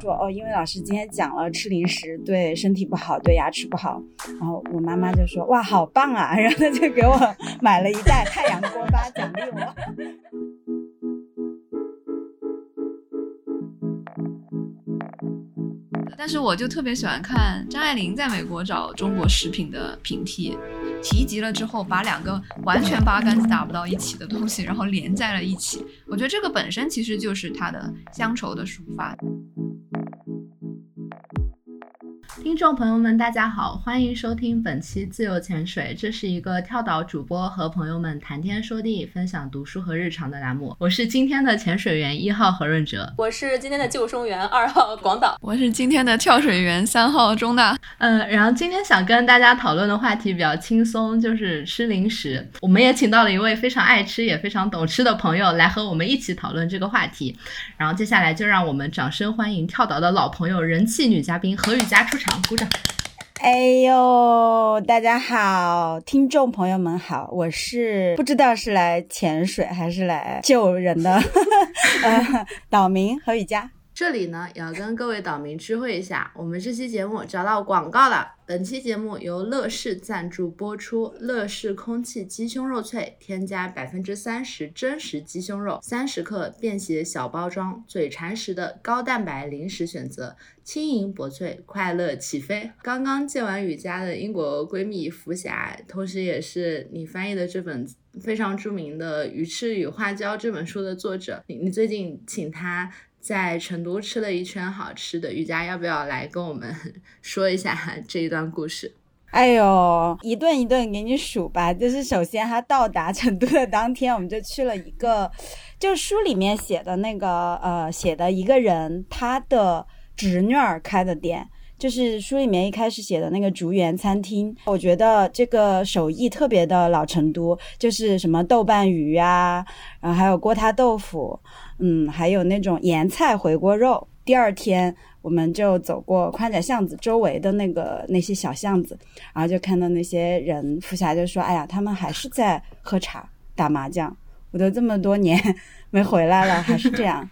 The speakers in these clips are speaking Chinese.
说哦，因为老师今天讲了吃零食对身体不好，对牙齿不好。然后我妈妈就说哇，好棒啊！然后她就给我买了一袋太阳锅巴奖励我。但是我就特别喜欢看张爱玲在美国找中国食品的平替，提及了之后，把两个完全八竿子打不到一起的东西，然后连在了一起。我觉得这个本身其实就是他的乡愁的抒发。听众朋友们，大家好，欢迎收听本期自由潜水。这是一个跳岛主播和朋友们谈天说地、分享读书和日常的栏目。我是今天的潜水员一号何润哲，我是今天的救生员二号广岛，我是今天的跳水员三号钟大。嗯，然后今天想跟大家讨论的话题比较轻松，就是吃零食。我们也请到了一位非常爱吃也非常懂吃的朋友来和我们一起讨论这个话题。然后接下来就让我们掌声欢迎跳岛的老朋友、人气女嘉宾何雨佳出场。鼓掌！哎呦，大家好，听众朋友们好，我是不知道是来潜水还是来救人的 呃岛民何雨佳。这里呢，也要跟各位岛民知会一下，我们这期节目找到广告了。本期节目由乐视赞助播出，乐视空气鸡胸肉脆，添加百分之三十真实鸡胸肉，三十克便携小包装，嘴馋时的高蛋白零食选择，轻盈薄脆，快乐起飞。刚刚见完雨佳的英国闺蜜福霞，同时也是你翻译的这本非常著名的《鱼翅与花椒》这本书的作者，你你最近请她。在成都吃了一圈好吃的，瑜伽要不要来跟我们 说一下 这一段故事？哎呦，一顿一顿给你数吧。就是首先他到达成都的当天，我们就去了一个，就书里面写的那个呃写的一个人他的侄女儿开的店，就是书里面一开始写的那个竹园餐厅。我觉得这个手艺特别的老成都，就是什么豆瓣鱼啊，然后还有锅塌豆腐。嗯，还有那种盐菜回锅肉。第二天，我们就走过宽窄巷子周围的那个那些小巷子，然后就看到那些人。福霞就说：“哎呀，他们还是在喝茶、打麻将。我都这么多年 没回来了，还是这样。”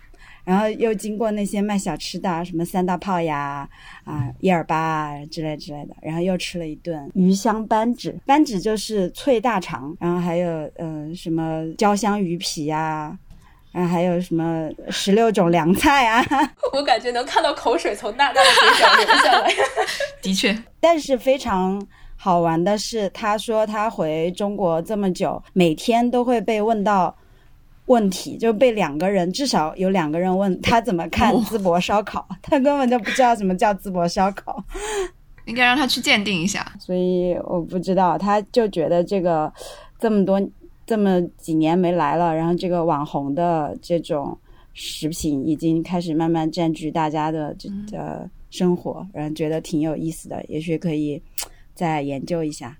然后又经过那些卖小吃的，什么三大炮呀、啊一二八啊之类之类的，然后又吃了一顿鱼香扳指。扳指就是脆大肠，然后还有嗯什么焦香鱼皮呀。啊，还有什么十六种凉菜啊？我感觉能看到口水从大大的嘴角流下来。的确，但是非常好玩的是，他说他回中国这么久，每天都会被问到问题，就被两个人至少有两个人问他怎么看淄博烧烤，他根本就不知道什么叫淄博烧烤。应该让他去鉴定一下。所以我不知道，他就觉得这个这么多。这么几年没来了，然后这个网红的这种食品已经开始慢慢占据大家的这的生活，然后觉得挺有意思的，也许可以再研究一下。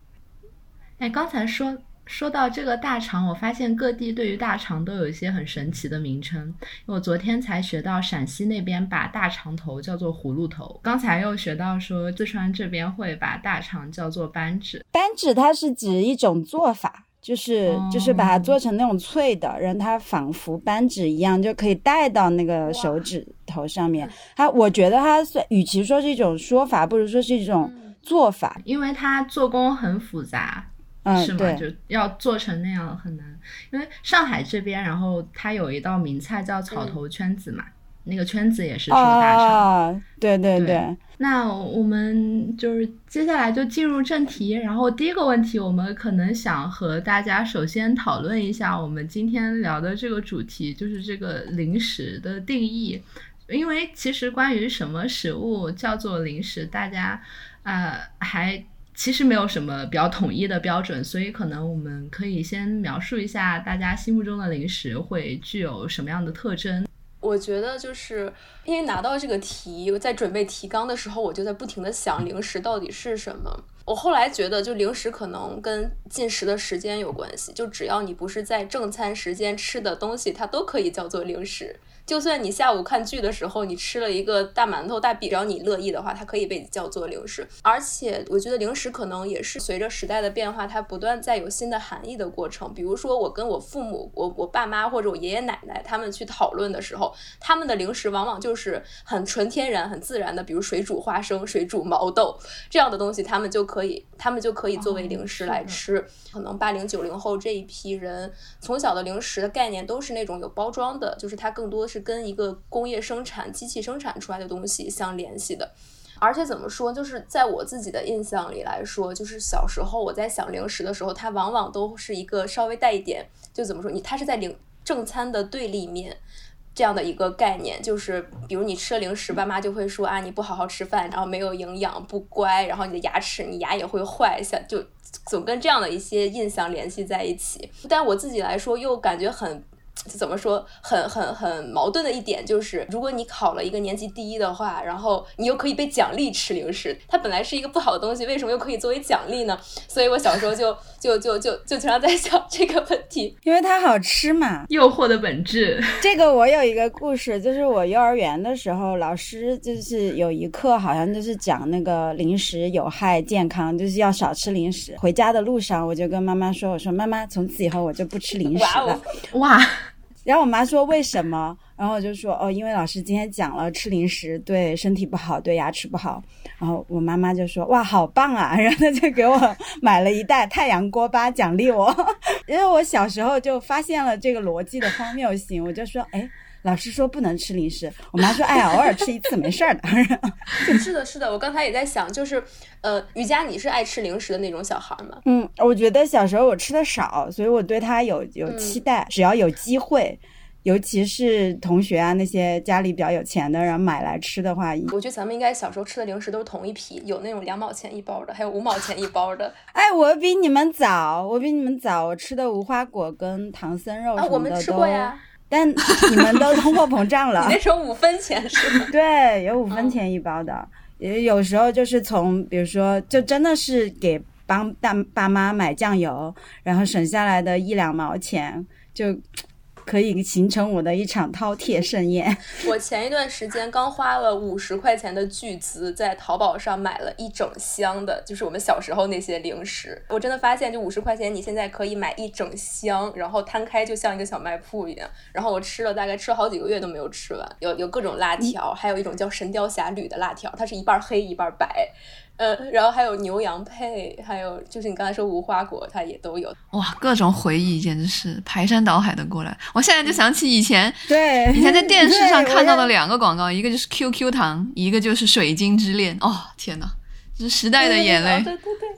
哎，刚才说说到这个大肠，我发现各地对于大肠都有一些很神奇的名称。我昨天才学到陕西那边把大肠头叫做葫芦头，刚才又学到说四川这边会把大肠叫做扳指。扳指它是指一种做法。就是就是把它做成那种脆的，让它仿佛扳指一样，就可以戴到那个手指头上面。它我觉得它算，与其说是一种说法，不如说是一种做法，因为它做工很复杂，是吗？就要做成那样很难。因为上海这边，然后它有一道名菜叫草头圈子嘛。那个圈子也是说大肠，对对对。那我们就是接下来就进入正题，然后第一个问题，我们可能想和大家首先讨论一下我们今天聊的这个主题，就是这个零食的定义。因为其实关于什么食物叫做零食，大家呃还其实没有什么比较统一的标准，所以可能我们可以先描述一下大家心目中的零食会具有什么样的特征。我觉得就是因为拿到这个题，在准备提纲的时候，我就在不停的想零食到底是什么。我后来觉得，就零食可能跟进食的时间有关系，就只要你不是在正餐时间吃的东西，它都可以叫做零食。就算你下午看剧的时候，你吃了一个大馒头、大饼，只要你乐意的话，它可以被叫做零食。而且我觉得零食可能也是随着时代的变化，它不断在有新的含义的过程。比如说，我跟我父母、我我爸妈或者我爷爷奶奶他们去讨论的时候，他们的零食往往就是很纯天然、很自然的，比如水煮花生、水煮毛豆这样的东西，他们就可以，他们就可以作为零食来吃。可能八零九零后这一批人从小的零食的概念都是那种有包装的，就是它更多是跟一个工业生产、机器生产出来的东西相联系的。而且怎么说，就是在我自己的印象里来说，就是小时候我在想零食的时候，它往往都是一个稍微带一点，就怎么说，你它是在零正餐的对立面。这样的一个概念，就是比如你吃了零食，爸妈就会说啊，你不好好吃饭，然后没有营养，不乖，然后你的牙齿，你牙也会坏，像就总跟这样的一些印象联系在一起。但我自己来说，又感觉很。怎么说很很很矛盾的一点就是，如果你考了一个年级第一的话，然后你又可以被奖励吃零食，它本来是一个不好的东西，为什么又可以作为奖励呢？所以我小时候就就就就就经常在想这个问题，因为它好吃嘛。诱惑的本质。这个我有一个故事，就是我幼儿园的时候，老师就是有一课，好像就是讲那个零食有害健康，就是要少吃零食。回家的路上，我就跟妈妈说：“我说妈妈，从此以后我就不吃零食了。”哇！然后我妈说为什么？然后我就说哦，因为老师今天讲了吃零食对身体不好，对牙齿不好。然后我妈妈就说哇，好棒啊！然后她就给我买了一袋太阳锅巴奖励我。因为我小时候就发现了这个逻辑的荒谬性，我就说哎。老师说不能吃零食，我妈说：“哎呀，偶尔吃一次没事儿的。” 是的，是的，我刚才也在想，就是，呃，瑜伽，你是爱吃零食的那种小孩吗？嗯，我觉得小时候我吃的少，所以我对他有有期待。只要有机会，尤其是同学啊那些家里比较有钱的人买来吃的话，我觉得咱们应该小时候吃的零食都是同一批，有那种两毛钱一包的，还有五毛钱一包的。哎，我比你们早，我比你们早，我吃的无花果跟唐僧肉什么的都。我们吃过呀。但你们都通货膨胀了。那时候五分钱是吗？对，有五分钱一包的，也有时候就是从，比如说，就真的是给帮大爸妈买酱油，然后省下来的一两毛钱就。可以形成我的一场饕餮盛宴。我前一段时间刚花了五十块钱的巨资，在淘宝上买了一整箱的，就是我们小时候那些零食。我真的发现，就五十块钱，你现在可以买一整箱，然后摊开就像一个小卖铺一样。然后我吃了，大概吃了好几个月都没有吃完。有有各种辣条，还有一种叫《神雕侠侣》的辣条，它是一半黑一半白。呃，然后还有牛羊配，还有就是你刚才说无花果，它也都有。哇，各种回忆简直是排山倒海的过来。我现在就想起以前，对，以前在电视上看到的两个广告，一个就是 QQ 糖，一个就是水晶之恋。哦，天哪，这是时代的眼泪。对对对。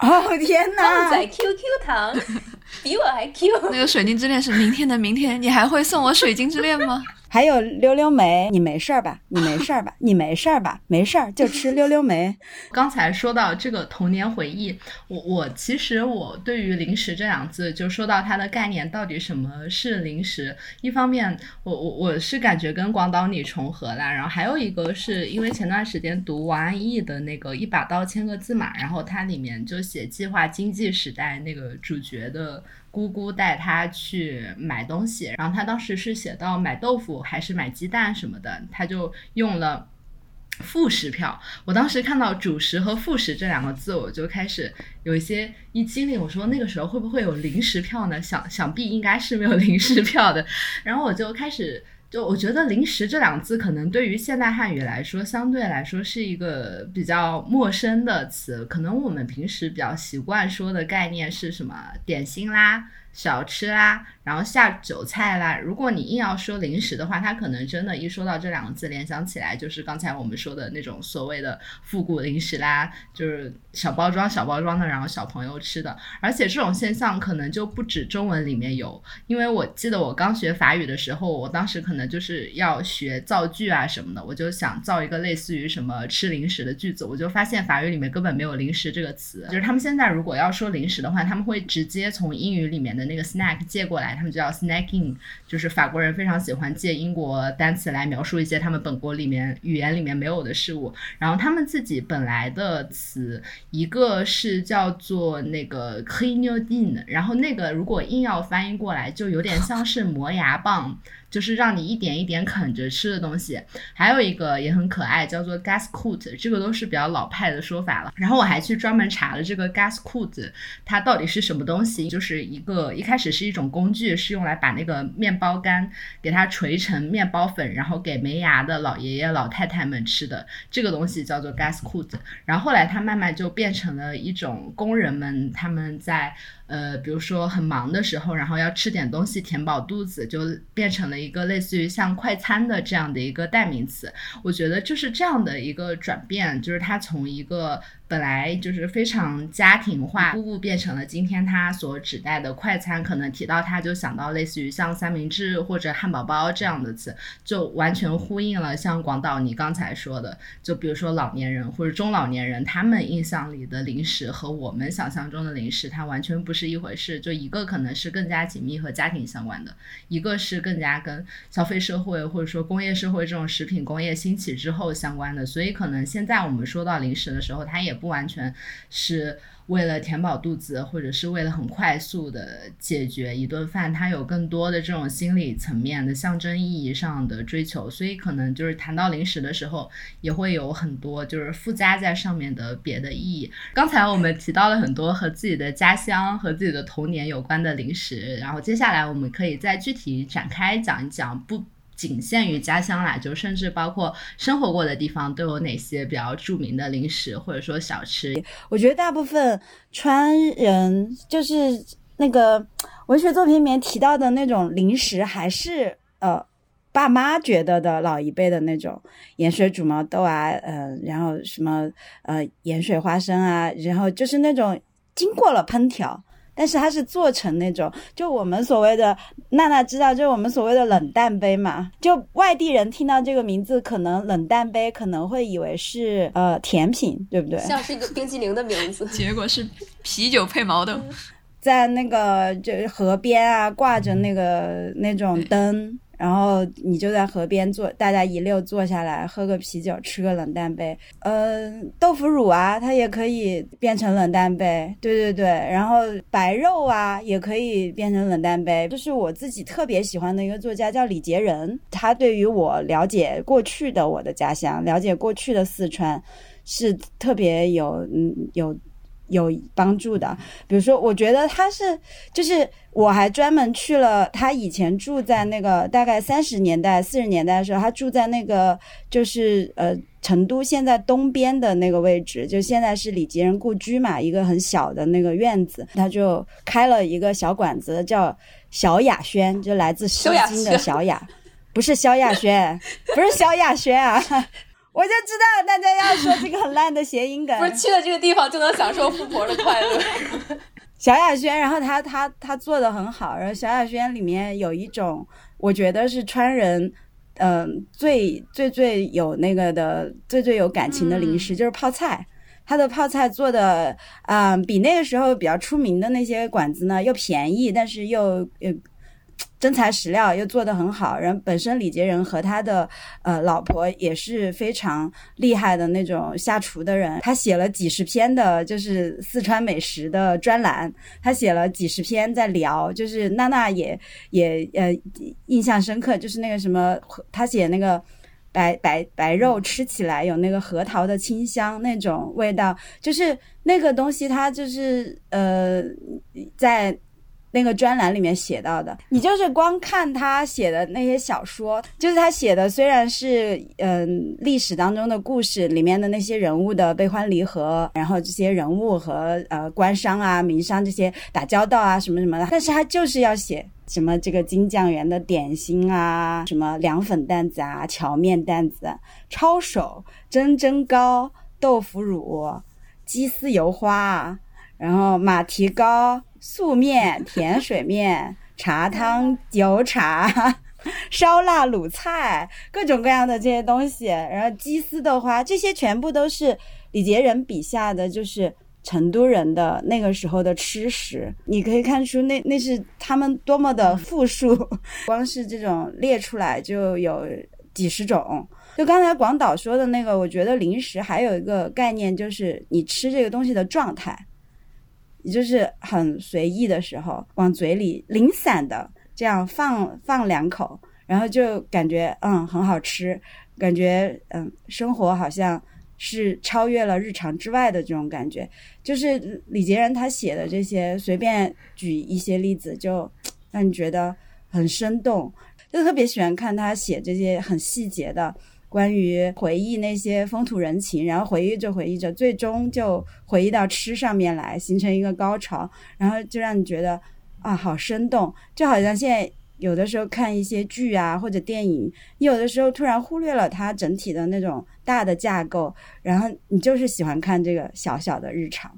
哦天哪！在 QQ 糖，比我还 Q。那个水晶之恋是明天的明天，你还会送我水晶之恋吗？还有溜溜梅，你没事儿吧？你没事儿吧？你没事儿吧？没事儿就吃溜溜梅。刚才说到这个童年回忆，我我其实我对于零食这两字，就说到它的概念到底什么是零食。一方面，我我我是感觉跟广岛你重合了，然后还有一个是因为前段时间读王安忆的那个一把刀千个字嘛，然后它里面就写计划经济时代那个主角的。姑姑带他去买东西，然后他当时是写到买豆腐还是买鸡蛋什么的，他就用了副食票。我当时看到主食和副食这两个字，我就开始有一些一激灵。我说那个时候会不会有零食票呢？想想必应该是没有零食票的。然后我就开始。就我觉得“零食”这两个字，可能对于现代汉语来说，相对来说是一个比较陌生的词。可能我们平时比较习惯说的概念是什么点心啦。小吃啦，然后下酒菜啦。如果你硬要说零食的话，它可能真的，一说到这两个字，联想起来就是刚才我们说的那种所谓的复古零食啦，就是小包装、小包装的，然后小朋友吃的。而且这种现象可能就不止中文里面有，因为我记得我刚学法语的时候，我当时可能就是要学造句啊什么的，我就想造一个类似于什么吃零食的句子，我就发现法语里面根本没有零食这个词。就是他们现在如果要说零食的话，他们会直接从英语里面的。那个 snack 借过来，他们就叫 snacking，就是法国人非常喜欢借英国单词来描述一些他们本国里面语言里面没有的事物。然后他们自己本来的词，一个是叫做那个 c l e a n y o d i n 然后那个如果硬要翻译过来，就有点像是磨牙棒。就是让你一点一点啃着吃的东西，还有一个也很可爱，叫做 gas coot，这个都是比较老派的说法了。然后我还去专门查了这个 gas coot，它到底是什么东西？就是一个一开始是一种工具，是用来把那个面包干给它锤成面包粉，然后给没牙的老爷爷老太太们吃的。这个东西叫做 gas coot。然后后来它慢慢就变成了一种工人们他们在。呃，比如说很忙的时候，然后要吃点东西填饱肚子，就变成了一个类似于像快餐的这样的一个代名词。我觉得就是这样的一个转变，就是它从一个。本来就是非常家庭化，步步变成了今天它所指代的快餐。可能提到它就想到类似于像三明治或者汉堡包这样的词，就完全呼应了像广岛你刚才说的，就比如说老年人或者中老年人，他们印象里的零食和我们想象中的零食，它完全不是一回事。就一个可能是更加紧密和家庭相关的，一个是更加跟消费社会或者说工业社会这种食品工业兴起之后相关的。所以可能现在我们说到零食的时候，它也。不完全是为了填饱肚子，或者是为了很快速的解决一顿饭，它有更多的这种心理层面的象征意义上的追求，所以可能就是谈到零食的时候，也会有很多就是附加在上面的别的意义。刚才我们提到了很多和自己的家乡和自己的童年有关的零食，然后接下来我们可以再具体展开讲一讲不。仅限于家乡啦，就甚至包括生活过的地方都有哪些比较著名的零食或者说小吃？我觉得大部分川人就是那个文学作品里面提到的那种零食，还是呃爸妈觉得的老一辈的那种盐水煮毛豆啊，呃，然后什么呃盐水花生啊，然后就是那种经过了烹调。但是它是做成那种，就我们所谓的娜娜知道，就是我们所谓的冷淡杯嘛。就外地人听到这个名字，可能冷淡杯可能会以为是呃甜品，对不对？像是一个冰激凌的名字，结果是啤酒配毛豆，在那个就河边啊，挂着那个那种灯。然后你就在河边坐，大家一溜坐下来，喝个啤酒，吃个冷淡杯。呃，豆腐乳啊，它也可以变成冷淡杯。对对对，然后白肉啊，也可以变成冷淡杯。就是我自己特别喜欢的一个作家叫李杰仁，他对于我了解过去的我的家乡，了解过去的四川，是特别有嗯有。有帮助的，比如说，我觉得他是，就是我还专门去了他以前住在那个大概三十年代、四十年代的时候，他住在那个就是呃成都现在东边的那个位置，就现在是李吉人故居嘛，一个很小的那个院子，他就开了一个小馆子，叫小雅轩，就来自《诗经》的小雅，不是萧亚轩，不是萧亚轩啊。我就知道大家要说这个很烂的谐音梗，不是去了这个地方就能享受富婆的快乐。小雅轩，然后他他他做的很好，然后小雅轩里面有一种，我觉得是川人，嗯，最最最有那个的，最最有感情的零食就是泡菜。他的泡菜做的，嗯，比那个时候比较出名的那些馆子呢又便宜，但是又又。真材实料又做得很好，人本身李杰仁和他的呃老婆也是非常厉害的那种下厨的人。他写了几十篇的，就是四川美食的专栏，他写了几十篇在聊，就是娜娜也也呃印象深刻，就是那个什么，他写那个白白白肉吃起来有那个核桃的清香那种味道，就是那个东西，它就是呃在。那个专栏里面写到的，你就是光看他写的那些小说，就是他写的虽然是嗯历史当中的故事里面的那些人物的悲欢离合，然后这些人物和呃官商啊民商这些打交道啊什么什么的，但是他就是要写什么这个金酱园的点心啊，什么凉粉担子啊、荞面担子、抄手、蒸蒸糕、豆腐乳、鸡丝油花，然后马蹄糕。素面、甜水面、茶汤、油茶、烧腊、卤菜，各种各样的这些东西，然后鸡丝豆花，这些全部都是李杰仁笔下的，就是成都人的那个时候的吃食，你可以看出那那是他们多么的富庶，光是这种列出来就有几十种。就刚才广岛说的那个，我觉得零食还有一个概念，就是你吃这个东西的状态，就是很随意的时候，往嘴里零散的这样放放两口，然后就感觉嗯很好吃，感觉嗯生活好像是超越了日常之外的这种感觉。就是李杰人他写的这些，随便举一些例子，就让你觉得很生动，就特别喜欢看他写这些很细节的。关于回忆那些风土人情，然后回忆着回忆着，最终就回忆到吃上面来，形成一个高潮，然后就让你觉得啊，好生动，就好像现在有的时候看一些剧啊或者电影，你有的时候突然忽略了它整体的那种大的架构，然后你就是喜欢看这个小小的日常，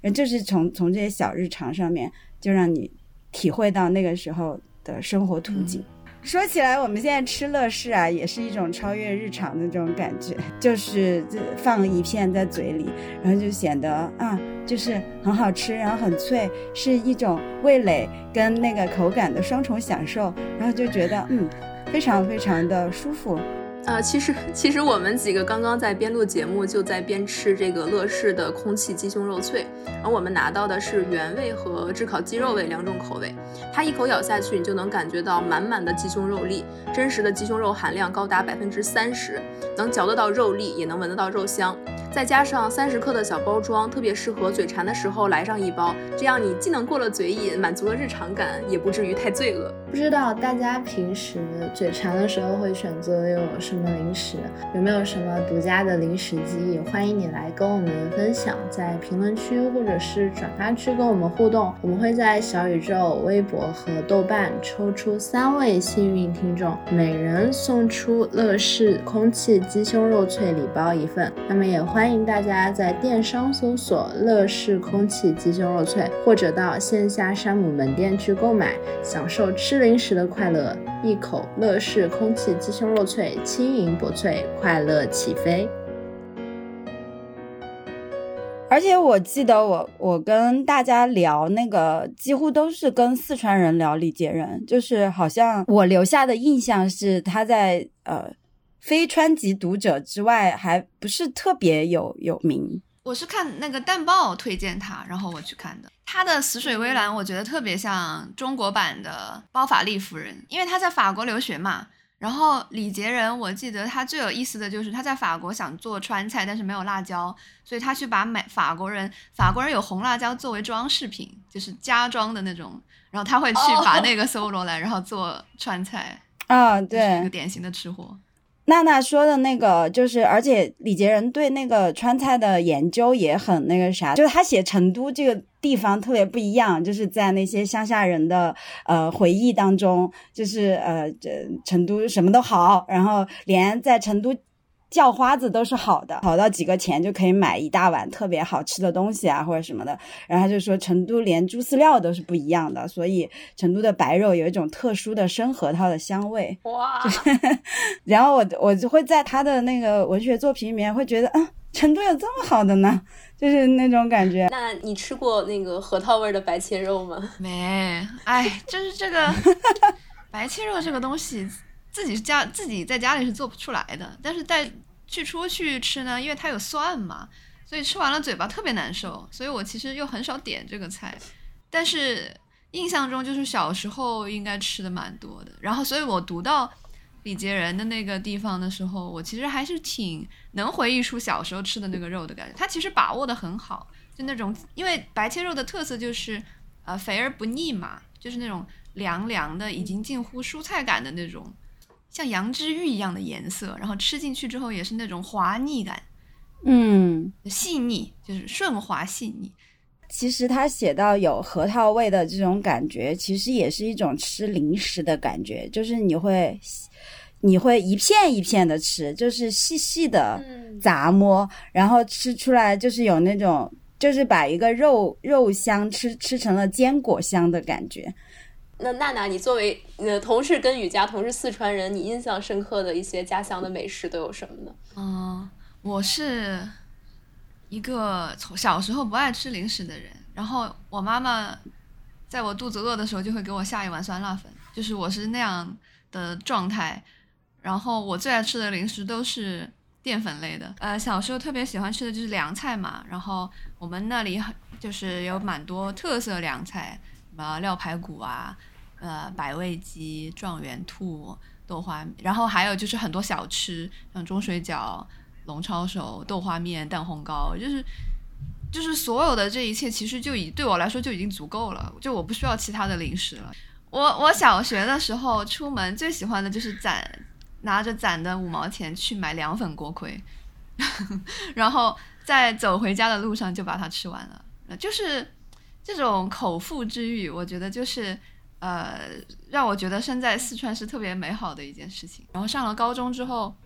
然后就是从从这些小日常上面，就让你体会到那个时候的生活图景。说起来，我们现在吃乐事啊，也是一种超越日常的这种感觉，就是放一片在嘴里，然后就显得啊，就是很好吃，然后很脆，是一种味蕾跟那个口感的双重享受，然后就觉得嗯，非常非常的舒服。呃，其实 其实我们几个刚刚在边录节目，就在边吃这个乐事的空气鸡胸肉脆，而我们拿到的是原味和炙烤鸡肉味两种口味。它一口咬下去，你就能感觉到满满的鸡胸肉粒，真实的鸡胸肉含量高达百分之三十，能嚼得到肉粒，也能闻得到肉香。再加上三十克的小包装，特别适合嘴馋的时候来上一包，这样你既能过了嘴瘾，满足了日常感，也不至于太罪恶。不知道大家平时嘴馋的时候会选择用什么零食？有没有什么独家的零食记忆？欢迎你来跟我们分享，在评论区或者是转发区跟我们互动。我们会在小宇宙、微博和豆瓣抽出三位幸运听众，每人送出乐事空气鸡胸肉脆礼包一份。那么也欢迎大家在电商搜索乐事空气鸡胸肉脆，或者到线下山姆门店去购买，享受吃。零食的快乐，一口乐事空气鸡胸肉脆，轻盈薄脆，快乐起飞。而且我记得我我跟大家聊那个，几乎都是跟四川人聊李杰人，就是好像我留下的印象是他在呃非川籍读者之外还不是特别有有名。我是看那个淡报推荐他，然后我去看的。他的《死水微澜》，我觉得特别像中国版的包法利夫人，因为他在法国留学嘛。然后李杰仁，我记得他最有意思的就是他在法国想做川菜，但是没有辣椒，所以他去把美法国人法国人有红辣椒作为装饰品，就是家装的那种，然后他会去把那个搜罗来，然后做川菜啊，对，一个典型的吃货。娜娜说的那个，就是而且李杰仁对那个川菜的研究也很那个啥，就是他写成都这个地方特别不一样，就是在那些乡下人的呃回忆当中，就是呃这成都什么都好，然后连在成都。叫花子都是好的，好到几个钱就可以买一大碗特别好吃的东西啊，或者什么的。然后他就说，成都连猪饲料都是不一样的，所以成都的白肉有一种特殊的生核桃的香味。哇！然后我我就会在他的那个文学作品里面会觉得，啊，成都有这么好的呢，就是那种感觉。那你吃过那个核桃味的白切肉吗？没，哎，就是这个 白切肉这个东西。自己家自己在家里是做不出来的，但是在去出去吃呢，因为它有蒜嘛，所以吃完了嘴巴特别难受，所以我其实又很少点这个菜。但是印象中就是小时候应该吃的蛮多的，然后所以我读到李杰人的那个地方的时候，我其实还是挺能回忆出小时候吃的那个肉的感觉。他其实把握的很好，就那种因为白切肉的特色就是呃肥而不腻嘛，就是那种凉凉的，已经近乎蔬菜感的那种。像羊脂玉一样的颜色，然后吃进去之后也是那种滑腻感，嗯，细腻就是顺滑细腻。其实他写到有核桃味的这种感觉，其实也是一种吃零食的感觉，就是你会你会一片一片的吃，就是细细的杂摸，然后吃出来就是有那种就是把一个肉肉香吃吃成了坚果香的感觉。那娜娜，你作为呃同是跟雨佳同是四川人，你印象深刻的一些家乡的美食都有什么呢？嗯，我是一个从小时候不爱吃零食的人，然后我妈妈在我肚子饿的时候就会给我下一碗酸辣粉，就是我是那样的状态。然后我最爱吃的零食都是淀粉类的，呃，小时候特别喜欢吃的就是凉菜嘛。然后我们那里很就是有蛮多特色凉菜，么料排骨啊，呃，百味鸡、状元兔、豆花，然后还有就是很多小吃，像中水饺、龙抄手、豆花面、蛋烘糕，就是就是所有的这一切，其实就已对我来说就已经足够了，就我不需要其他的零食了。我我小学的时候出门最喜欢的就是攒。拿着攒的五毛钱去买凉粉锅盔，然后在走回家的路上就把它吃完了。就是这种口腹之欲，我觉得就是呃，让我觉得生在四川是特别美好的一件事情。然后上了高中之后，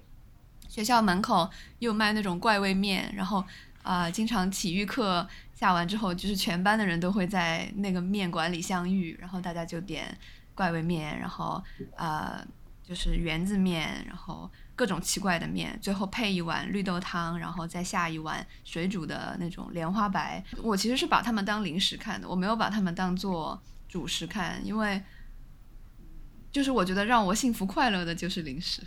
学校门口又卖那种怪味面，然后啊，经常体育课下完之后，就是全班的人都会在那个面馆里相遇，然后大家就点怪味面，然后啊。就是圆子面，然后各种奇怪的面，最后配一碗绿豆汤，然后再下一碗水煮的那种莲花白。我其实是把它们当零食看的，我没有把它们当做主食看，因为就是我觉得让我幸福快乐的就是零食。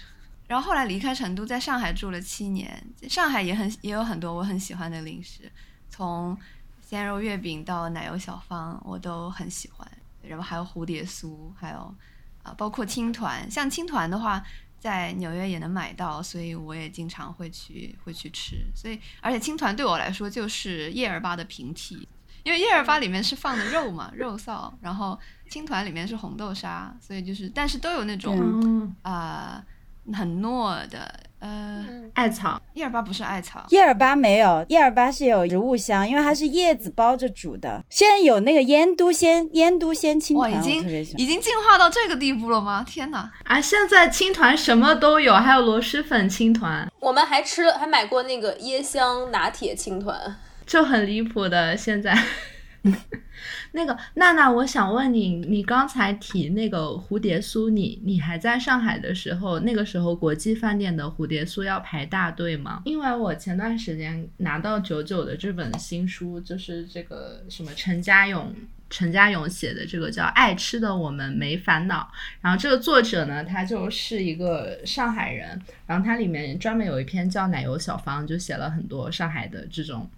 然后后来离开成都，在上海住了七年，上海也很也有很多我很喜欢的零食，从鲜肉月饼到奶油小方，我都很喜欢。然后还有蝴蝶酥，还有。啊，包括青团，像青团的话，在纽约也能买到，所以我也经常会去会去吃。所以，而且青团对我来说就是叶儿粑的平替，因为叶儿粑里面是放的肉嘛，肉臊，然后青团里面是红豆沙，所以就是，但是都有那种啊很糯的。呃，艾草叶尔巴不是艾草，叶尔巴没有，叶尔巴是有植物香，因为它是叶子包着煮的。现在有那个腌都鲜，腌都鲜青团，已经已经进化到这个地步了吗？天哪！啊，现在青团什么都有，还有螺蛳粉青团，我们还吃了，还买过那个椰香拿铁青团，就很离谱的现在。那个娜娜，我想问你，你刚才提那个蝴蝶酥，你你还在上海的时候，那个时候国际饭店的蝴蝶酥要排大队吗？因为我前段时间拿到九九的这本新书，就是这个什么陈家勇陈家勇写的这个叫《爱吃的我们没烦恼》，然后这个作者呢，他就是一个上海人，然后他里面专门有一篇叫《奶油小方》，就写了很多上海的这种。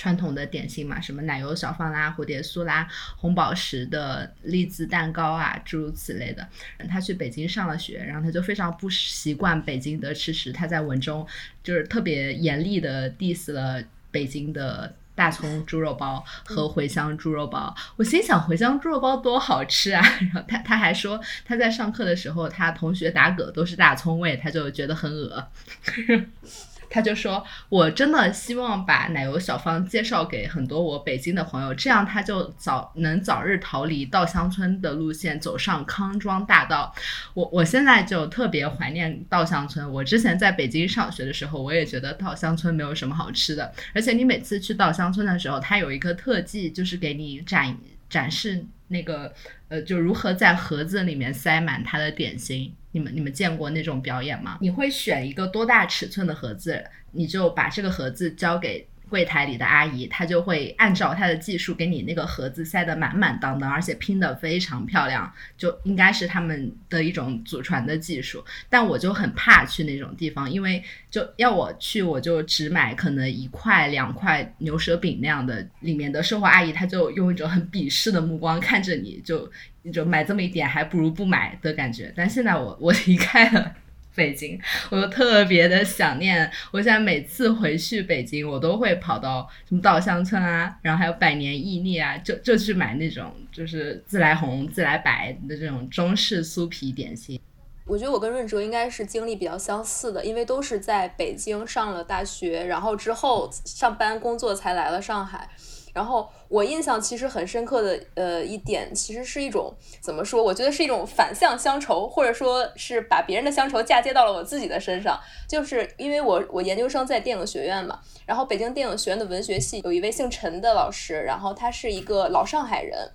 传统的点心嘛，什么奶油小方啦、蝴蝶酥啦、红宝石的栗子蛋糕啊，诸如此类的。他去北京上了学，然后他就非常不习惯北京的吃食。他在文中就是特别严厉的 diss 了北京的大葱猪肉包和茴香猪肉包。我心想，茴香猪肉包多好吃啊！然后他他还说，他在上课的时候，他同学打嗝都是大葱味，他就觉得很恶 他就说：“我真的希望把奶油小方介绍给很多我北京的朋友，这样他就早能早日逃离稻香村的路线，走上康庄大道。我我现在就特别怀念稻香村。我之前在北京上学的时候，我也觉得稻香村没有什么好吃的。而且你每次去稻香村的时候，它有一个特技，就是给你展展示那个呃，就如何在盒子里面塞满它的点心。”你们你们见过那种表演吗？你会选一个多大尺寸的盒子，你就把这个盒子交给。柜台里的阿姨，她就会按照她的技术给你那个盒子塞得满满当当，而且拼得非常漂亮，就应该是他们的一种祖传的技术。但我就很怕去那种地方，因为就要我去，我就只买可能一块两块牛舌饼那样的，里面的售货阿姨她就用一种很鄙视的目光看着你，就就买这么一点还不如不买的感觉。但现在我我离开了。北京，我就特别的想念。我现在每次回去北京，我都会跑到什么稻香村啊，然后还有百年益利啊，就就去买那种就是自来红、自来白的这种中式酥皮点心。我觉得我跟润哲应该是经历比较相似的，因为都是在北京上了大学，然后之后上班工作才来了上海。然后我印象其实很深刻的，呃，一点其实是一种怎么说？我觉得是一种反向乡愁，或者说是把别人的乡愁嫁接到了我自己的身上。就是因为我我研究生在电影学院嘛，然后北京电影学院的文学系有一位姓陈的老师，然后他是一个老上海人，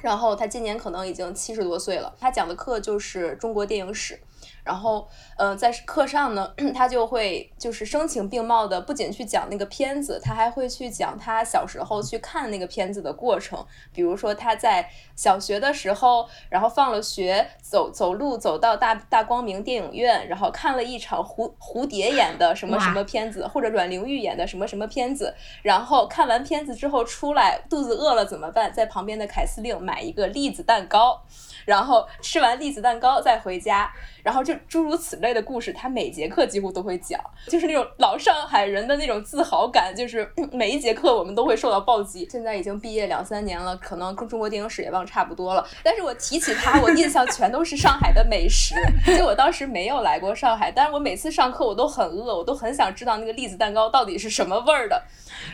然后他今年可能已经七十多岁了，他讲的课就是中国电影史。然后，嗯，在课上呢，他就会就是声情并茂的，不仅去讲那个片子，他还会去讲他小时候去看那个片子的过程。比如说他在小学的时候，然后放了学，走走路走到大大光明电影院，然后看了一场蝴蝴蝶演的什么什么片子，或者阮玲玉演的什么什么片子。然后看完片子之后出来，肚子饿了怎么办？在旁边的凯司令买一个栗子蛋糕。然后吃完栗子蛋糕再回家，然后就诸如此类的故事，他每节课几乎都会讲，就是那种老上海人的那种自豪感，就是每一节课我们都会受到暴击。现在已经毕业两三年了，可能跟中国电影史也忘差不多了。但是我提起他，我印象全都是上海的美食。就我当时没有来过上海，但是我每次上课我都很饿，我都很想知道那个栗子蛋糕到底是什么味儿的。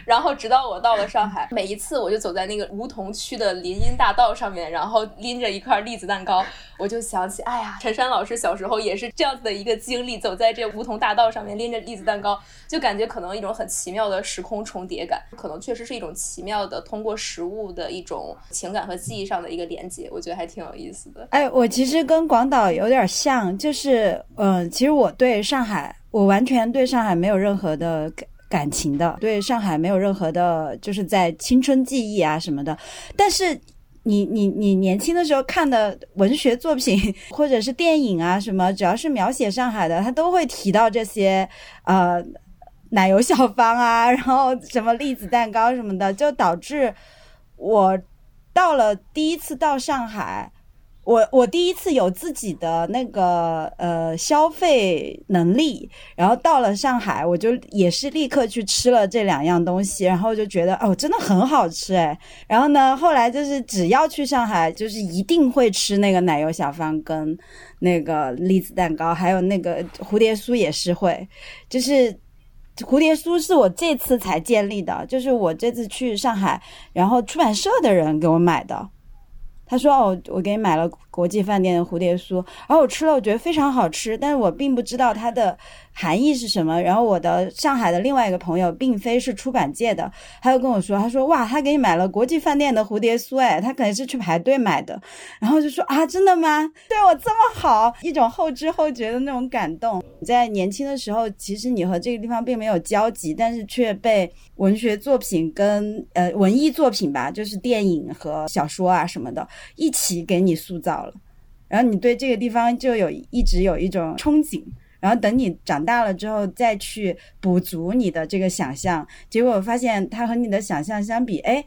然后直到我到了上海，每一次我就走在那个梧桐区的林荫大道上面，然后拎着一块栗子蛋糕，我就想起，哎呀，陈山老师小时候时候也是这样子的一个经历，走在这梧桐大道上面拎着栗子蛋糕，就感觉可能一种很奇妙的时空重叠感，可能确实是一种奇妙的通过食物的一种情感和记忆上的一个连接，我觉得还挺有意思的。哎，我其实跟广岛有点像，就是，嗯，其实我对上海，我完全对上海没有任何的。感情的，对上海没有任何的，就是在青春记忆啊什么的。但是你你你年轻的时候看的文学作品或者是电影啊什么，只要是描写上海的，他都会提到这些呃奶油小方啊，然后什么栗子蛋糕什么的，就导致我到了第一次到上海。我我第一次有自己的那个呃消费能力，然后到了上海，我就也是立刻去吃了这两样东西，然后就觉得哦，真的很好吃哎。然后呢，后来就是只要去上海，就是一定会吃那个奶油小方跟那个栗子蛋糕，还有那个蝴蝶酥也是会。就是蝴蝶酥是我这次才建立的，就是我这次去上海，然后出版社的人给我买的。他说：“哦，我给你买了国际饭店的蝴蝶酥，然后我吃了，我觉得非常好吃，但是我并不知道它的。”含义是什么？然后我的上海的另外一个朋友，并非是出版界的，他又跟我说，他说哇，他给你买了国际饭店的蝴蝶酥，哎，他可能是去排队买的。然后就说啊，真的吗？对我这么好，一种后知后觉的那种感动。在年轻的时候，其实你和这个地方并没有交集，但是却被文学作品跟呃文艺作品吧，就是电影和小说啊什么的，一起给你塑造了。然后你对这个地方就有一直有一种憧憬。然后等你长大了之后再去补足你的这个想象，结果发现它和你的想象相比，哎。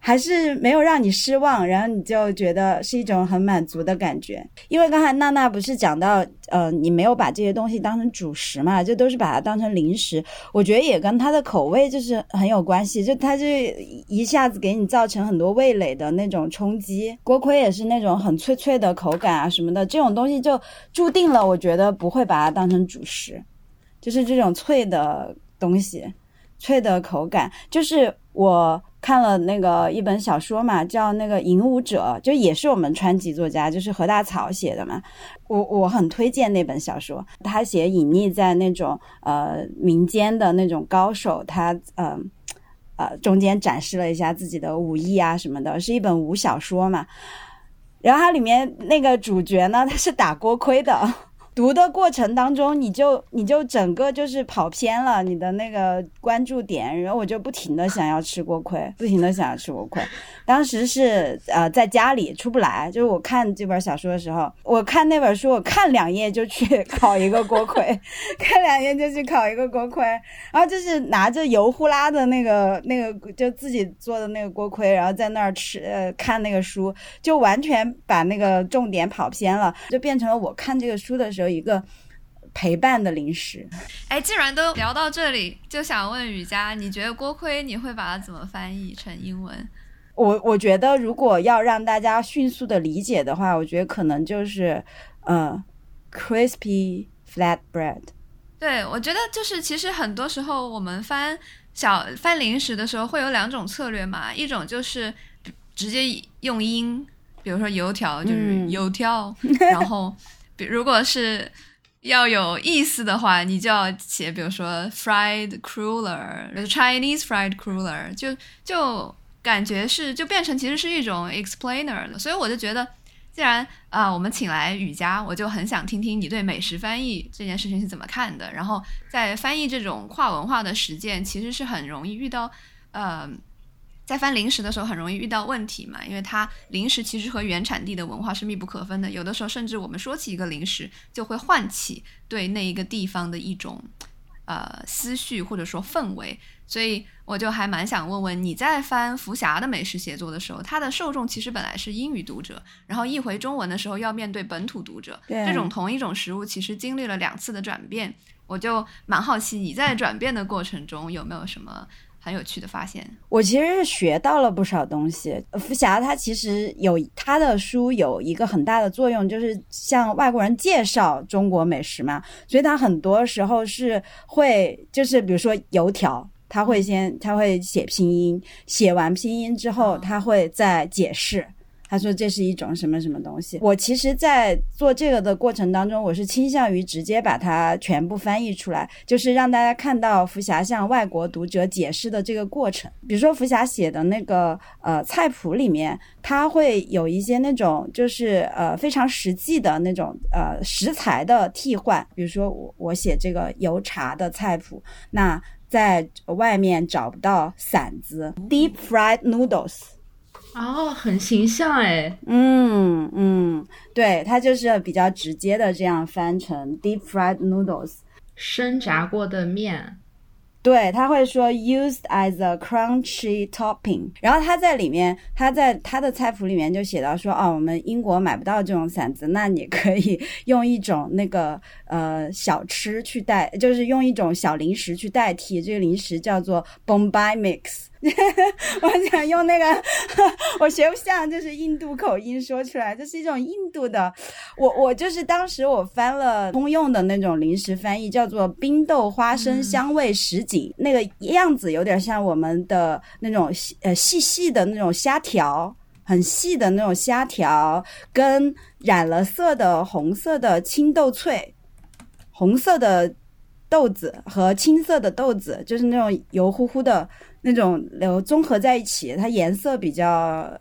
还是没有让你失望，然后你就觉得是一种很满足的感觉。因为刚才娜娜不是讲到，呃，你没有把这些东西当成主食嘛，就都是把它当成零食。我觉得也跟它的口味就是很有关系，就它就一下子给你造成很多味蕾的那种冲击。锅盔也是那种很脆脆的口感啊什么的，这种东西就注定了，我觉得不会把它当成主食，就是这种脆的东西，脆的口感，就是我。看了那个一本小说嘛，叫那个《影舞者》，就也是我们川籍作家，就是何大草写的嘛。我我很推荐那本小说，他写隐匿在那种呃民间的那种高手，他呃呃中间展示了一下自己的武艺啊什么的，是一本武小说嘛。然后它里面那个主角呢，他是打锅盔的。读的过程当中，你就你就整个就是跑偏了你的那个关注点，然后我就不停的想要吃锅盔，不停的想要吃锅盔。当时是呃在家里出不来，就是我看这本小说的时候，我看那本书，我看两页就去烤一个锅盔，看两页就去烤一个锅盔，然后就是拿着油呼啦的那个那个就自己做的那个锅盔，然后在那儿吃呃看那个书，就完全把那个重点跑偏了，就变成了我看这个书的时候。一个陪伴的零食。哎，既然都聊到这里，就想问雨佳，你觉得锅盔你会把它怎么翻译成英文？我我觉得，如果要让大家迅速的理解的话，我觉得可能就是呃，crispy flat bread。对，我觉得就是其实很多时候我们翻小翻零食的时候会有两种策略嘛，一种就是直接用音，比如说油条就是油条，然后。如果是要有意思的话，你就要写，比如说 fried cruller，Chinese fried cruller，就就感觉是就变成其实是一种 explainer 了。所以我就觉得，既然啊、我们请来雨佳，我就很想听听你对美食翻译这件事情是怎么看的。然后在翻译这种跨文化的实践，其实是很容易遇到，呃，在翻零食的时候很容易遇到问题嘛，因为它零食其实和原产地的文化是密不可分的。有的时候甚至我们说起一个零食，就会唤起对那一个地方的一种呃思绪或者说氛围。所以我就还蛮想问问你在翻福霞的美食写作的时候，它的受众其实本来是英语读者，然后译回中文的时候要面对本土读者，这种同一种食物其实经历了两次的转变，我就蛮好奇你在转变的过程中有没有什么很有趣的发现？我其实是学到了不少东西。呃福霞他其实有他的书有一个很大的作用，就是向外国人介绍中国美食嘛，所以他很多时候是会就是比如说油条。他会先，他会写拼音，写完拼音之后，他会再解释。他说这是一种什么什么东西。我其实，在做这个的过程当中，我是倾向于直接把它全部翻译出来，就是让大家看到福霞向外国读者解释的这个过程。比如说福霞写的那个呃菜谱里面，它会有一些那种就是呃非常实际的那种呃食材的替换。比如说我我写这个油茶的菜谱，那在外面找不到馓子，deep fried noodles。哦，很形象哎，嗯嗯，对，它就是比较直接的这样翻成 deep fried noodles。生炸过的面，对，他会说 used as a crunchy topping，然后他在里面，他在他的菜谱里面就写到说，哦，我们英国买不到这种馓子，那你可以用一种那个呃小吃去代，就是用一种小零食去代替，这个零食叫做 Bombay mix。我想用那个，我学不像，就是印度口音说出来，这是一种印度的。我我就是当时我翻了通用的那种临时翻译，叫做冰豆花生香味什锦，那个样子有点像我们的那种呃细细的那种虾条。很细的那种虾条，跟染了色的红色的青豆脆，红色的豆子和青色的豆子，就是那种油乎乎的那种流综合在一起，它颜色比较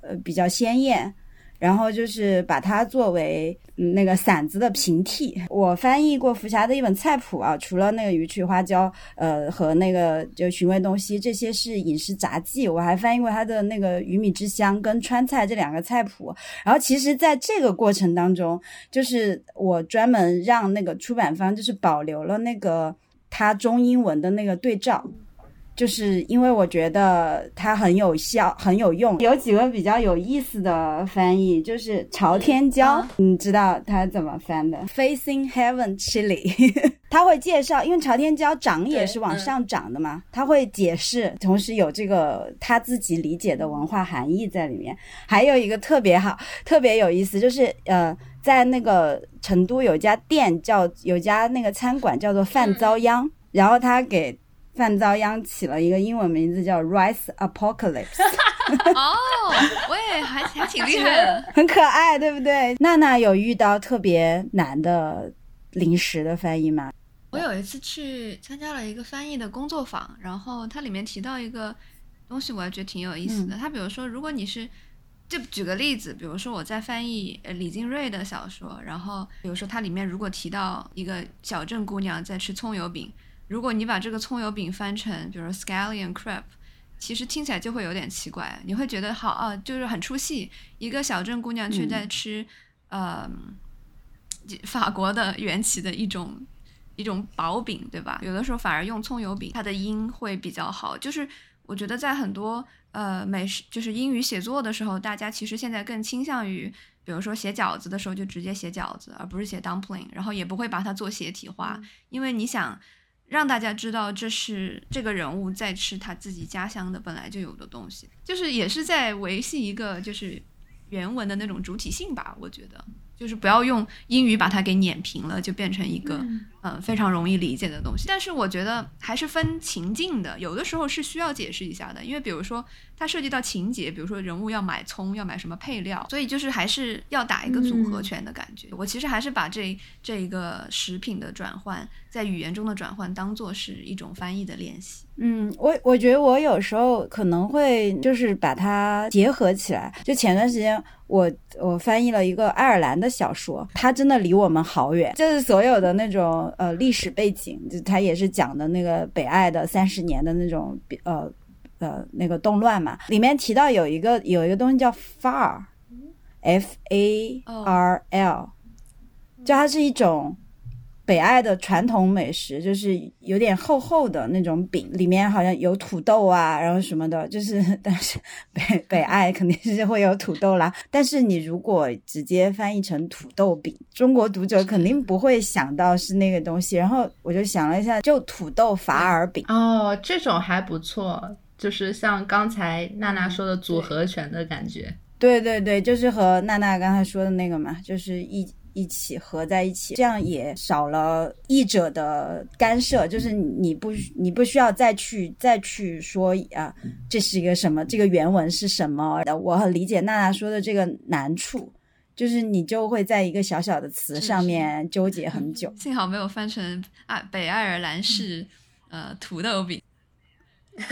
呃比较鲜艳。然后就是把它作为嗯那个馓子的平替。我翻译过福霞的一本菜谱啊，除了那个鱼翅花椒，呃和那个就寻味东西，这些是饮食杂记。我还翻译过他的那个鱼米之乡跟川菜这两个菜谱。然后其实在这个过程当中，就是我专门让那个出版方就是保留了那个他中英文的那个对照。就是因为我觉得它很有效、很有用，有几个比较有意思的翻译，就是朝天椒，你知道它怎么翻的？Facing Heaven Chili，他会介绍，因为朝天椒长也是往上涨的嘛，他会解释，同时有这个他自己理解的文化含义在里面。还有一个特别好、特别有意思，就是呃，在那个成都有家店叫有家那个餐馆叫做饭遭殃，然后他给。范遭殃起了一个英文名字叫 Rice Apocalypse，哦，我也还还挺厉害的。很可爱，对不对？娜娜有遇到特别难的临时的翻译吗？我有一次去参加了一个翻译的工作坊，然后它里面提到一个东西，我还觉得挺有意思的。它比如说，如果你是就举个例子，比如说我在翻译呃李金瑞的小说，然后比如说它里面如果提到一个小镇姑娘在吃葱油饼。如果你把这个葱油饼翻成，比如说 scallion crepe，其实听起来就会有点奇怪，你会觉得好啊，就是很出戏。一个小镇姑娘却在吃，呃，法国的缘起的一种一种薄饼，对吧？有的时候反而用葱油饼，它的音会比较好。就是我觉得在很多呃美食，就是英语写作的时候，大家其实现在更倾向于，比如说写饺子的时候就直接写饺子，而不是写 dumpling，然后也不会把它做斜体化，因为你想。让大家知道这是这个人物在吃他自己家乡的本来就有的东西，就是也是在维系一个就是原文的那种主体性吧。我觉得就是不要用英语把它给碾平了，就变成一个嗯、嗯非常容易理解的东西。但是我觉得还是分情境的，有的时候是需要解释一下的，因为比如说它涉及到情节，比如说人物要买葱，要买什么配料，所以就是还是要打一个组合拳的感觉。我其实还是把这这一个食品的转换，在语言中的转换当做是一种翻译的练习。嗯，我我觉得我有时候可能会就是把它结合起来。就前段时间我我翻译了一个爱尔兰的小说，它真的离我们好远，就是所有的那种呃历史背景，就他也是讲的那个北爱的三十年的那种呃呃那个动乱嘛。里面提到有一个有一个东西叫 far，f a r l，就它是一种。北爱的传统美食就是有点厚厚的那种饼，里面好像有土豆啊，然后什么的，就是 但是北北爱肯定是会有土豆啦。但是你如果直接翻译成土豆饼，中国读者肯定不会想到是那个东西。然后我就想了一下，就土豆法尔饼哦，这种还不错，就是像刚才娜娜说的组合拳的感觉。对对对，就是和娜娜刚才说的那个嘛，就是一。一起合在一起，这样也少了译者的干涉，就是你不你不需要再去再去说啊，这是一个什么，这个原文是什么？我很理解娜娜说的这个难处，就是你就会在一个小小的词上面纠结很久。幸好没有翻成啊，北爱尔兰式呃土豆饼。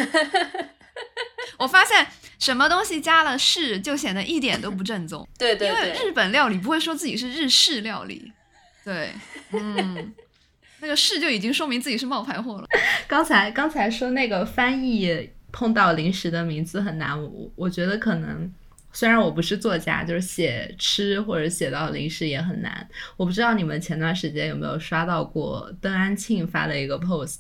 我发现什么东西加了“式”就显得一点都不正宗。对对对，因为日本料理不会说自己是日式料理。对，嗯，那个“式”就已经说明自己是冒牌货了。刚才刚才说那个翻译碰到零食的名字很难，我我觉得可能虽然我不是作家，就是写吃或者写到零食也很难。我不知道你们前段时间有没有刷到过邓安庆发的一个 post。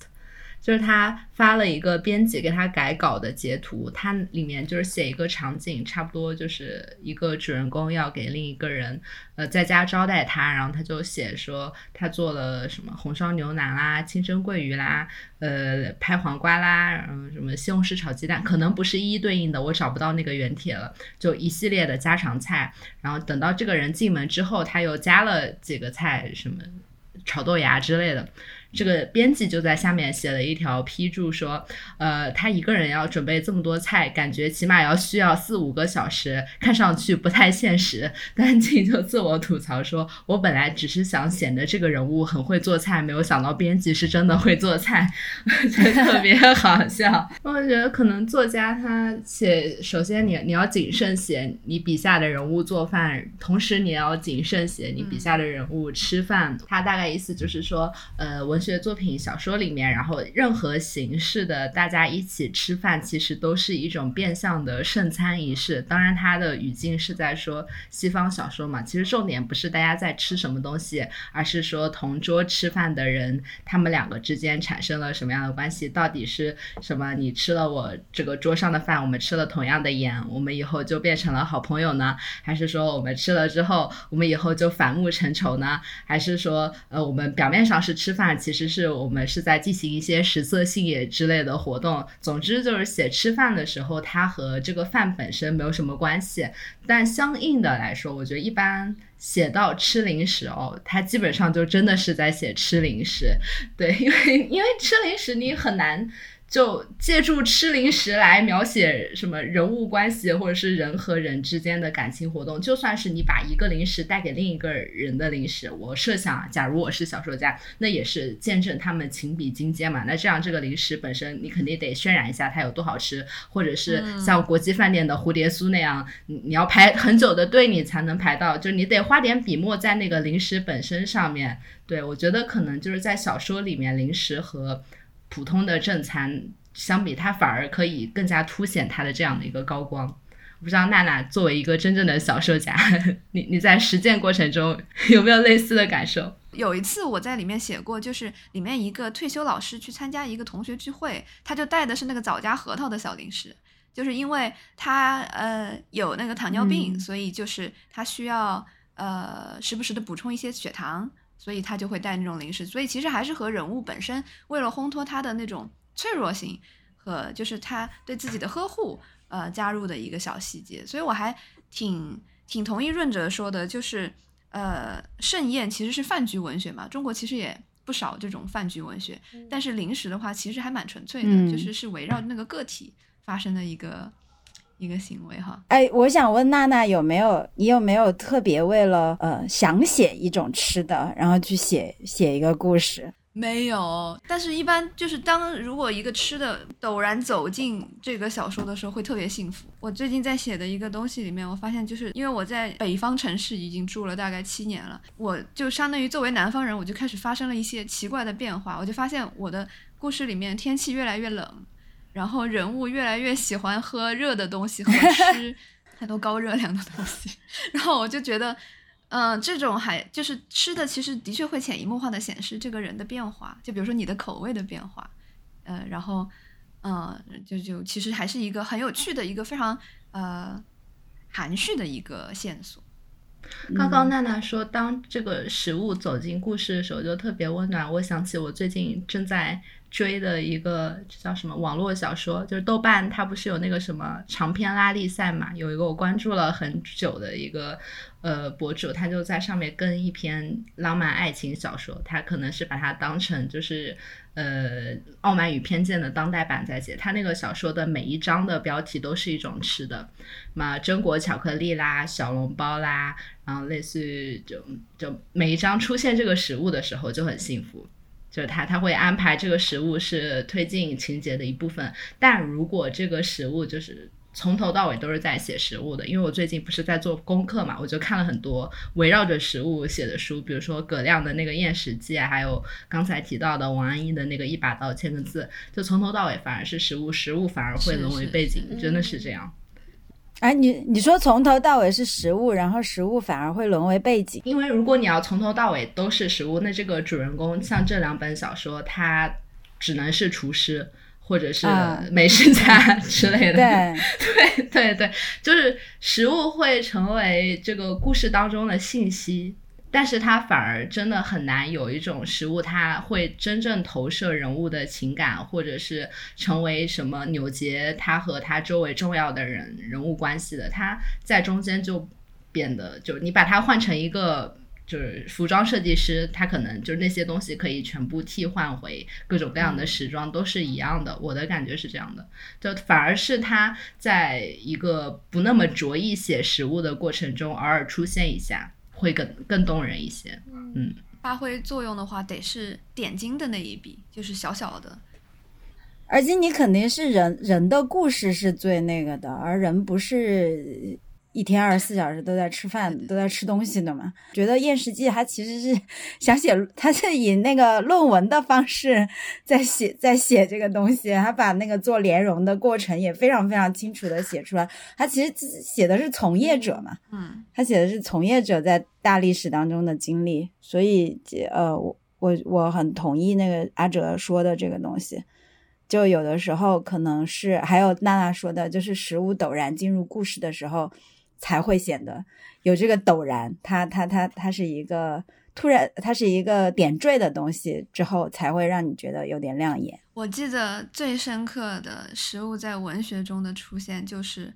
就是他发了一个编辑给他改稿的截图，它里面就是写一个场景，差不多就是一个主人公要给另一个人，呃，在家招待他，然后他就写说他做了什么红烧牛腩啦、清蒸桂鱼啦、呃，拍黄瓜啦，然后什么西红柿炒鸡蛋，可能不是一一对应的，我找不到那个原帖了，就一系列的家常菜，然后等到这个人进门之后，他又加了几个菜，什么炒豆芽之类的。这个编辑就在下面写了一条批注说，呃，他一个人要准备这么多菜，感觉起码要需要四五个小时，看上去不太现实。丹青就自我吐槽说，我本来只是想显得这个人物很会做菜，没有想到编辑是真的会做菜，觉得特别好笑。我觉得可能作家他写，首先你你要谨慎写你笔下的人物做饭，同时你要谨慎写你笔下的人物吃饭。他大概意思就是说，呃，文。学作品、小说里面，然后任何形式的大家一起吃饭，其实都是一种变相的圣餐仪式。当然，它的语境是在说西方小说嘛。其实重点不是大家在吃什么东西，而是说同桌吃饭的人，他们两个之间产生了什么样的关系？到底是什么？你吃了我这个桌上的饭，我们吃了同样的盐，我们以后就变成了好朋友呢？还是说我们吃了之后，我们以后就反目成仇呢？还是说，呃，我们表面上是吃饭，其实？其实是我们是在进行一些食色性也之类的活动。总之就是写吃饭的时候，它和这个饭本身没有什么关系。但相应的来说，我觉得一般写到吃零食哦，它基本上就真的是在写吃零食。对，因为因为吃零食你很难。就借助吃零食来描写什么人物关系，或者是人和人之间的感情活动。就算是你把一个零食带给另一个人的零食，我设想，假如我是小说家，那也是见证他们情比金坚嘛。那这样这个零食本身，你肯定得渲染一下它有多好吃，或者是像国际饭店的蝴蝶酥那样，你你要排很久的队，你才能排到，就是你得花点笔墨在那个零食本身上面。对我觉得可能就是在小说里面，零食和。普通的正餐相比，它反而可以更加凸显它的这样的一个高光。我不知道娜娜作为一个真正的小说家，你你在实践过程中 有没有类似的感受？有一次我在里面写过，就是里面一个退休老师去参加一个同学聚会，他就带的是那个枣夹核桃的小零食，就是因为他呃有那个糖尿病，所以就是他需要呃时不时的补充一些血糖。所以他就会带那种零食，所以其实还是和人物本身为了烘托他的那种脆弱性和就是他对自己的呵护，呃，加入的一个小细节。所以我还挺挺同意润哲说的，就是呃，盛宴其实是饭局文学嘛，中国其实也不少这种饭局文学，嗯。但是零食的话，其实还蛮纯粹的，嗯。就是是围绕那个个体发生的一个一个行为哈。哎，我想问娜娜有没有，你有没有特别为了呃想写一种吃的，然后去写写一个故事？没有，但是一般就是当如果一个吃的陡然走进这个小说的时候，会特别幸福。我最近在写的一个东西里面，我发现就是因为我在北方城市已经住了大概七年了，我就相当于作为南方人，我就开始发生了一些奇怪的变化。我就发现我的故事里面天气越来越冷，然后人物越来越喜欢喝热的东西和吃 太多高热量的东西，然后我就觉得。嗯，这种还就是吃的，其实的确会潜移默化的显示这个人的变化。就比如说你的口味的变化，呃，然后，嗯、就就其实还是一个很有趣的一个非常呃含蓄的一个线索。刚刚娜娜说，当这个食物走进故事的时候，就特别温暖。我想起我最近正在追的一个叫什么网络小说，就是豆瓣它不是有那个什么长篇拉力赛嘛？有一个我关注了很久的一个呃博主，他就在上面跟一篇浪漫爱情小说，他可能是把它当成就是呃《傲慢与偏见》的当代版在写。他那个小说的每一章的标题都是一种吃的，嘛榛果巧克力啦、小笼包啦，然后类似于就就每一章出现这个食物的时候就很幸福。就是他他会安排这个食物是推进情节的一部分，但如果这个食物就是从头到尾都是在写食物的，因为我最近不是在做功课嘛，我就看了很多围绕着食物写的书，比如说葛亮的那个《厌食记》啊，还有刚才提到的王安忆的那个《一把刀千个字》，就从头到尾反而是食物，食物反而会沦为背景，是真的是这样。哎，你你说从头到尾是食物，然后食物反而会沦为背景，因为如果你要从头到尾都是食物，那这个主人公像这两本小说，他只能是厨师或者是啊美食家 之类的。对，对对对，就是食物会成为这个故事当中的信息，但是它反而真的很难有一种食物，它会真正投射人物的情感，或者是成为什么扭结他和他周围重要的人人物关系的，它在中间就变得，就你把它换成一个。就是服装设计师，他可能就是那些东西可以全部替换回各种各样的时装，都是一样的。我的感觉是这样的，就反而是他在一个不那么着意写食物的过程中，偶尔出现一下，会更更动人一些。嗯，发挥作用的话，得是点睛的那一笔，就是小小的。而且你肯定是人人的故事是最那个的，而人不是一天二十四小时都在吃饭、都在吃东西的嘛。觉得《厌食记》它其实是 想写，它是以那个论文的方式在写，在写这个东西，他把那个做莲蓉的过程也非常非常清楚的写出来。他其实写的是从业者嘛，嗯，他写的是从业者在大历史当中的经历，所以呃，我我我很同意那个阿哲说的这个东西。就有的时候可能是还有娜娜说的，就是食物陡然进入故事的时候，才会显得有这个陡然，它它它它是一个突然，它是一个点缀的东西之后，才会让你觉得有点亮眼。我记得最深刻的食物在文学中的出现，就是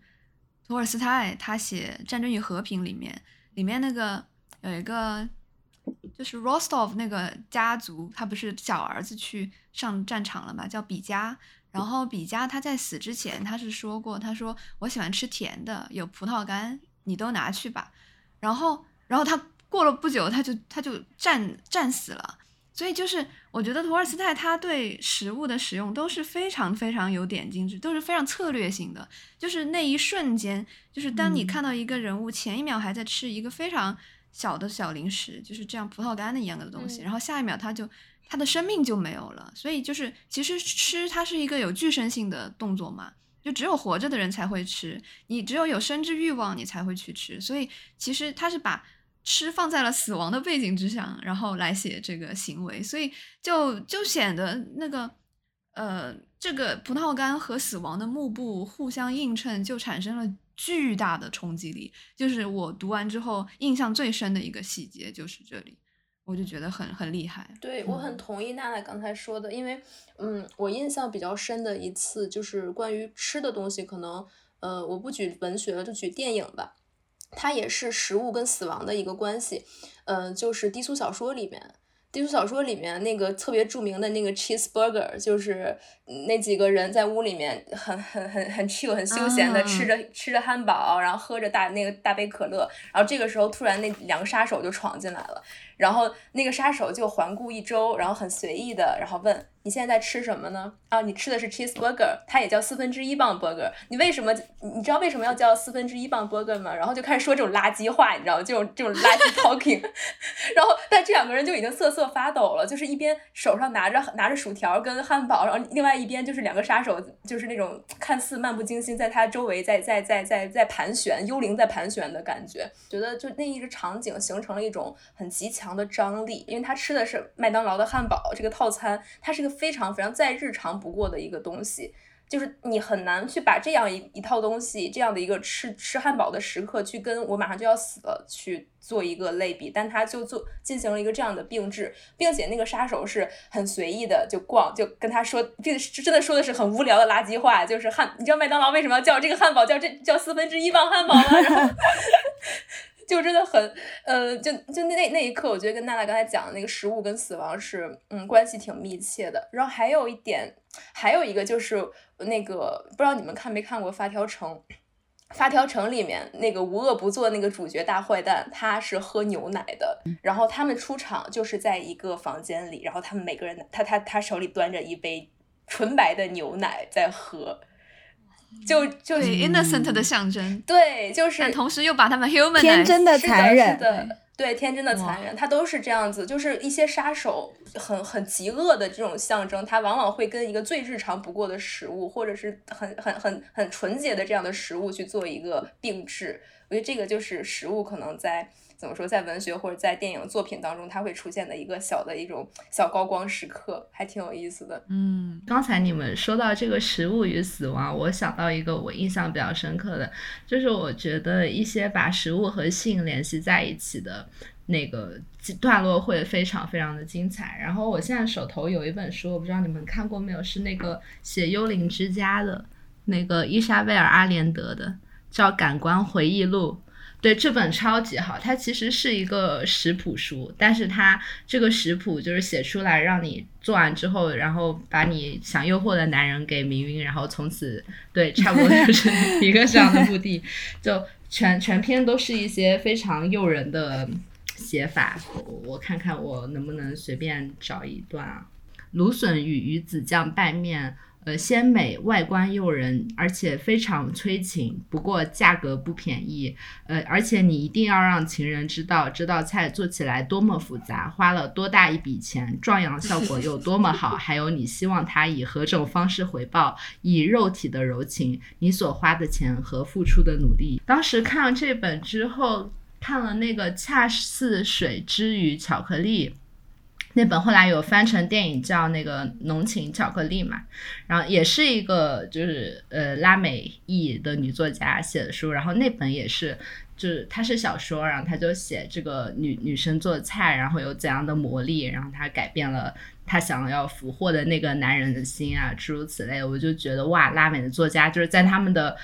托尔斯泰他写《战争与和平》里面，里面那个有一个就是 Rostov 那个家族，他不是小儿子去上战场了嘛，叫比加。然后比加他在死之前，他是说过，他说我喜欢吃甜的，有葡萄干，你都拿去吧。然后，然后他过了不久，他就他就战战死了。所以就是，我觉得托尔斯泰他对食物的使用都是非常非常有点睛之，都是非常策略性的。就是那一瞬间，就是当你嗯看到一个人物前一秒还在吃一个非常小的小零食，就是这样葡萄干的一样的东西，嗯然后下一秒他就他的生命就没有了。所以就是，其实吃它是一个有具身性的动作嘛。就只有活着的人才会吃，你只有有生之欲望，你才会去吃。所以其实他是把吃放在了死亡的背景之上，然后来写这个行为，所以就就显得那个呃，这个葡萄干和死亡的幕布互相映衬，就产生了巨大的冲击力。就是我读完之后印象最深的一个细节就是这里，我就觉得很很厉害。对，我很同意娜娜刚才说的，因为，嗯，我印象比较深的一次就是关于吃的东西，可能，呃，我不举文学了，就举电影吧，它也是食物跟死亡的一个关系，嗯、就是低俗小说里面，低俗小说里面那个特别著名的那个 cheeseburger，就是那几个人在屋里面很很很很 chill 很休闲的吃着吃着汉堡，然后喝着大那个大杯可乐，然后这个时候突然那两个杀手就闯进来了，然后那个杀手就环顾一周，然后很随意的，然后问你现在在吃什么呢？啊，你吃的是 cheeseburger，它也叫四分之一磅 burger，你为什么你知道为什么要叫四分之一磅 burger 吗？然后就开始说这种垃圾话，你知道吗这种这种垃圾 talking，然后但这两个人就已经瑟瑟发抖了，就是一边手上拿着拿着薯条跟汉堡，然后另外一边就是两个杀手，就是那种看似漫不经心，在他周围在在在在在盘旋，幽灵在盘旋的感觉。觉得就那一个场景形成了一种很极强的张力，因为他吃的是麦当劳的汉堡这个套餐，它是一个非常非常再日常不过的一个东西。就是你很难去把这样一一套东西，这样的一个吃吃汉堡的时刻，去跟我马上就要死了去做一个类比，但他就做进行了一个这样的并置，并且那个杀手是很随意的就逛，就跟他说，并真的说的是很无聊的垃圾话，就是汉，你知道麦当劳为什么要叫这个汉堡叫这叫四分之一磅汉堡吗？然 后就真的很，呃，就就那那一刻，我觉得跟娜娜刚才讲的那个食物跟死亡是，嗯，关系挺密切的。然后还有一点，还有一个就是那个，不知道你们看没看过《发条城》？《发条城》里面那个无恶不作那个主角大坏蛋，他是喝牛奶的。然后他们出场就是在一个房间里，然后他们每个人，他他他手里端着一杯纯白的牛奶在喝。就就是 innocent 的象征，对，就是，但同时又把他们 human 天真的残忍的，对，天真的残忍，它都是这样子，就是一些杀手很很极恶的这种象征，它往往会跟一个最日常不过的食物，或者是很很很很纯洁的这样的食物去做一个并置，我觉得这个就是食物可能在。怎么说，在文学或者在电影作品当中，它会出现的一个小的一种小高光时刻，还挺有意思的。嗯，刚才你们说到这个食物与死亡，我想到一个我印象比较深刻的，就是我觉得一些把食物和性联系在一起的那个段落会非常非常的精彩。然后我现在手头有一本书，我不知道你们看过没有，是那个写《幽灵之家》的那个伊莎贝尔·阿连德的，叫《感官回忆录》。对这本超级好，它其实是一个食谱书，但是它这个食谱就是写出来让你做完之后，然后把你想诱惑的男人给迷晕，然后从此对，差不多就是 一个这样的目的，就全全篇都是一些非常诱人的写法。我我看看我能不能随便找一段啊，芦笋与鱼子酱拌面。呃，鲜美，外观诱人，而且非常催情。不过价格不便宜。呃，而且你一定要让情人知道这道菜做起来多么复杂，花了多大一笔钱，壮阳效果有多么好，还有你希望他以何种方式回报？以肉体的柔情，你所花的钱和付出的努力。当时看了这本之后，看了那个《恰似水之于巧克力》。那本后来有翻成电影叫那个《浓情巧克力》嘛，然后也是一个就是呃拉美裔的女作家写的书，然后那本也是就是她是小说，然后她就写这个女女生做菜，然后有怎样的魔力，然后她改变了她想要俘获的那个男人的心啊，诸如此类，我就觉得哇，拉美的作家就是在他们的。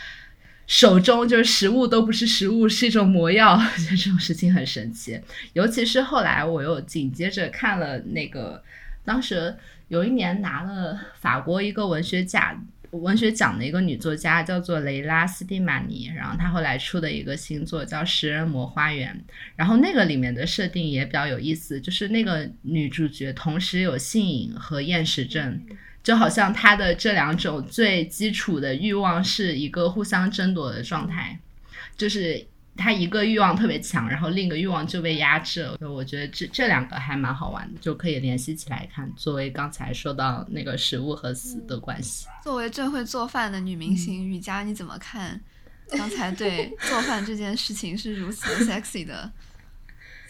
手中就是食物都不是食物，是一种魔药，觉 得这种事情很神奇。尤其是后来我又紧接着看了那个，当时有一年拿了法国一个文学奖文学奖的一个女作家叫做雷拉斯蒂玛尼，然后她后来出的一个新作叫《食人魔花园》，然后那个里面的设定也比较有意思，就是那个女主角同时有性瘾和厌食症。就好像他的这两种最基础的欲望是一个互相争夺的状态，就是他一个欲望特别强，然后另一个欲望就被压制了。我觉得这这两个还蛮好玩的，就可以联系起来看。作为刚才说到那个食物和死的关系，作为最会做饭的女明星雨佳，你怎么看？刚才对做饭这件事情是如此 sexy 的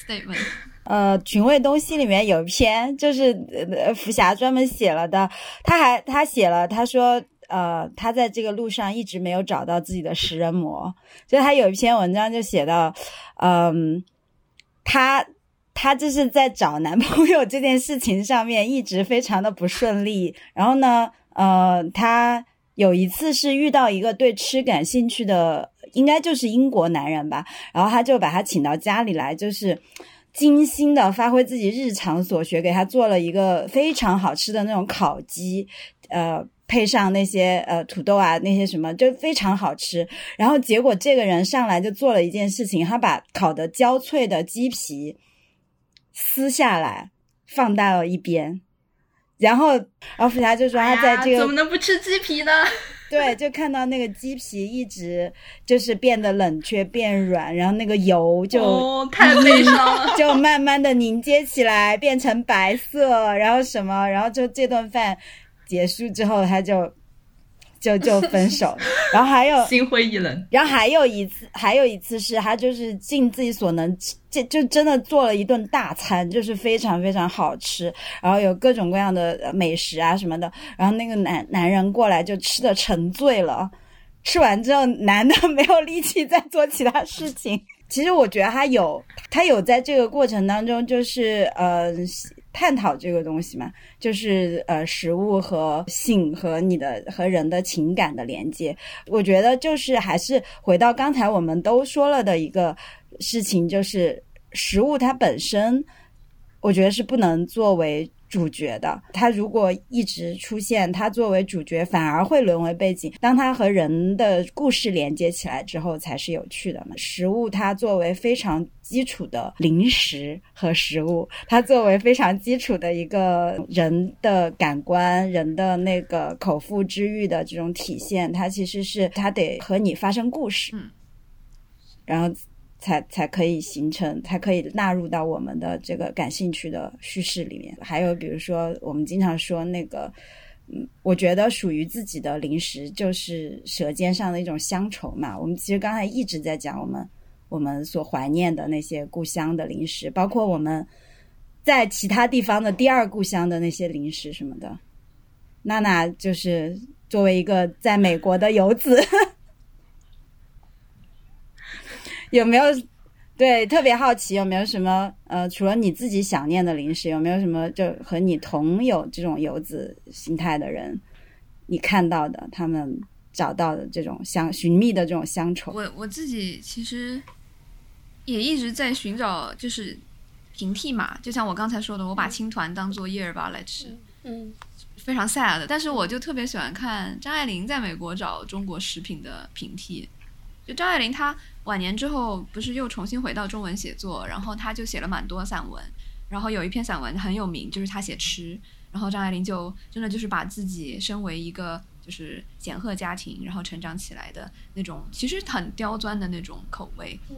statement。呃，群味东西里面有一篇，就是呃福霞专门写了的。他还他写了，他说，呃，他在这个路上一直没有找到自己的食人魔。就他有一篇文章就写到，嗯，他他就是在找男朋友这件事情上面一直非常的不顺利。然后呢，呃，他有一次是遇到一个对吃感兴趣的，应该就是英国男人吧。然后他就把他请到家里来，就是。精心的发挥自己日常所学，给他做了一个非常好吃的那种烤鸡，呃，配上那些呃土豆啊那些什么，就非常好吃。然后结果这个人上来就做了一件事情，他把烤的焦脆的鸡皮撕下来放到了一边，然后然后福霞就说他在这个、怎么能不吃鸡皮呢？对，就看到那个鸡皮一直就是变得冷却、变软，然后那个油就、哦、太悲伤了，就慢慢的凝结起来，变成白色，然后什么，然后就这顿饭结束之后，他就就就分手，然后还有心灰意冷，然后还有一次，还有一次是他就是尽自己所能，就就真的做了一顿大餐，就是非常非常好吃，然后有各种各样的美食啊什么的，然后那个男男人过来就吃的沉醉了，吃完之后男的没有力气再做其他事情。其实我觉得他有，他有在这个过程当中就是呃。探讨这个东西嘛，就是呃，食物和性和你的和人的情感的连接。我觉得就是还是回到刚才我们都说了的一个事情，就是食物它本身，我觉得是不能作为主角的。他如果一直出现，他作为主角反而会沦为背景。当他和人的故事连接起来之后，才是有趣的嘛。食物它作为非常。基础的零食和食物，它作为非常基础的一个人的感官、人的那个口腹之欲的这种体现，它其实是它得和你发生故事，嗯，然后才才可以形成，才可以纳入到我们的这个感兴趣的叙事里面。还有比如说，我们经常说那个，嗯，我觉得属于自己的零食就是舌尖上的一种乡愁嘛。我们其实刚才一直在讲我们。我们所怀念的那些故乡的零食，包括我们在其他地方的第二故乡的那些零食什么的。娜娜就是作为一个在美国的游子，有没有对特别好奇有没有什么呃，除了你自己想念的零食，有没有什么就和你同有这种游子心态的人，你看到的他们找到的这种乡寻觅的这种乡愁？我我自己其实。也一直在寻找，就是平替嘛，就像我刚才说的，我把青团当做叶儿粑来吃，嗯，非常 sad 的。但是我就特别喜欢看张爱玲在美国找中国食品的平替。就张爱玲她晚年之后不是又重新回到中文写作，然后她就写了蛮多散文，然后有一篇散文很有名，就是她写吃，然后张爱玲就真的就是把自己身为一个就是显赫家庭，然后成长起来的那种，其实很刁钻的那种口味，嗯。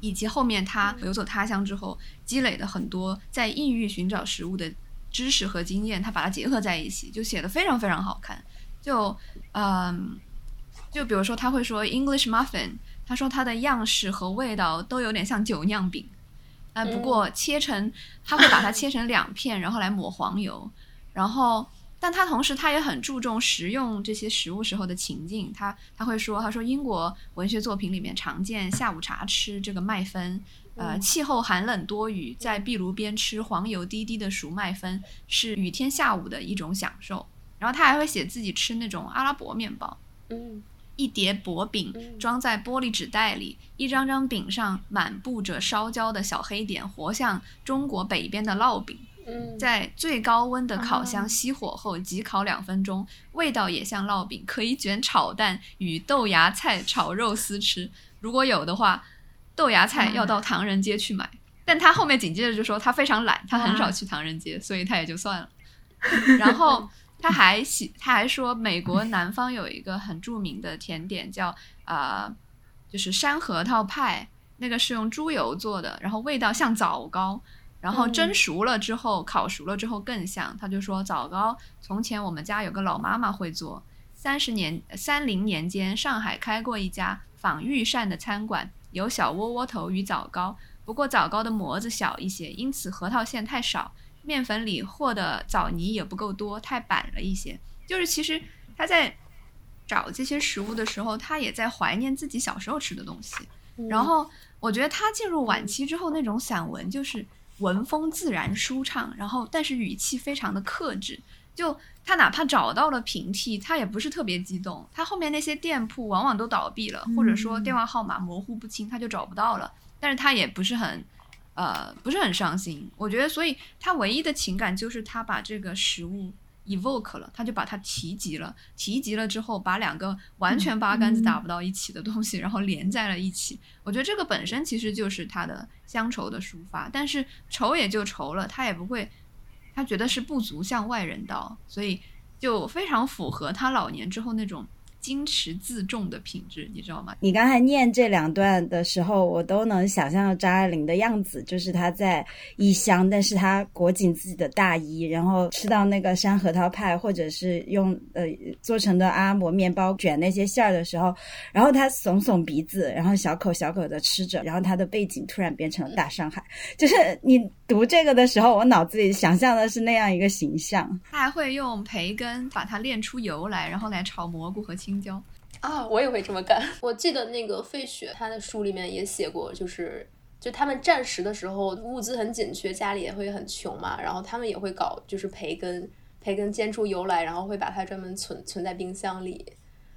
以及后面她游走他乡之后积累的很多在异域寻找食物的知识和经验，他把它结合在一起，就写的非常非常好看。就嗯，就比如说他会说 English muffin，他说它的样式和味道都有点像酒酿饼，啊，不过切成他会把它切成两片，然后来抹黄油，然后。但他同时，他也很注重食用这些食物时候的情境。他他会说，他说英国文学作品里面常见下午茶吃这个麦芬，呃，气候寒冷多雨，在壁炉边吃黄油滴滴的熟麦芬是雨天下午的一种享受。然后他还会写自己吃那种阿拉伯面包，嗯，一叠薄饼装在玻璃纸袋里，一张张饼上满布着烧焦的小黑点，活像中国北边的烙饼。在最高温的烤箱熄火后，急烤两分钟，味道也像烙饼，可以卷炒蛋与豆芽菜炒肉丝吃。如果有的话，豆芽菜要到唐人街去买。但他后面紧接着就说他非常懒，他很少去唐人街，所以他也就算了。然后他还喜，他还说美国南方有一个很著名的甜点叫啊，就是山核桃派，那个是用猪油做的，然后味道像枣糕。然后蒸熟了之后，烤熟了之后更像。他就说枣糕，从前我们家有个老妈妈会做。三十年三零年间，上海开过一家仿御膳的餐馆，有小窝窝头与枣糕。不过枣糕的模子小一些，因此核桃馅太少，面粉里和的枣泥也不够多，太板了一些。就是其实他在找这些食物的时候，他也在怀念自己小时候吃的东西。然后我觉得他进入晚期之后，那种散文就是。文风自然舒畅，然后但是语气非常的克制。就他哪怕找到了平替，他也不是特别激动。他后面那些店铺往往都倒闭了，或者说电话号码模糊不清，他就找不到了。但是他也不是很呃不是很上心。我觉得，所以他唯一的情感就是他把这个食物 evoke 了，他就把它提及了，提及了之后，把两个完全八竿子打不到一起的东西，然后连在了一起。我觉得这个本身其实就是他的乡愁的抒发，但是愁也就愁了，他也不会，他觉得是不足向外人道，所以就非常符合他老年之后那种。矜持自重的品质，你知道吗？你刚才念这两段的时候，我都能想象到张爱玲的样子，就是她在异乡，但是她裹紧自己的大衣，然后吃到那个山核桃派，或者是用呃做成的阿摩面包卷那些馅儿的时候，然后她耸耸鼻子，然后小口小口的吃着，然后她的背景突然变成了大上海。就是你读这个的时候，我脑子里想象的是那样一个形象。他还会用培根把它炼出油来，然后来炒蘑菇和青。椒啊，我也会这么干。我记得那个费雪，他的书里面也写过，就是就他们战时的时候物资很紧缺，家里也会很穷嘛，然后他们也会搞就是培根，培根煎出油来，然后会把它专门存存在冰箱里，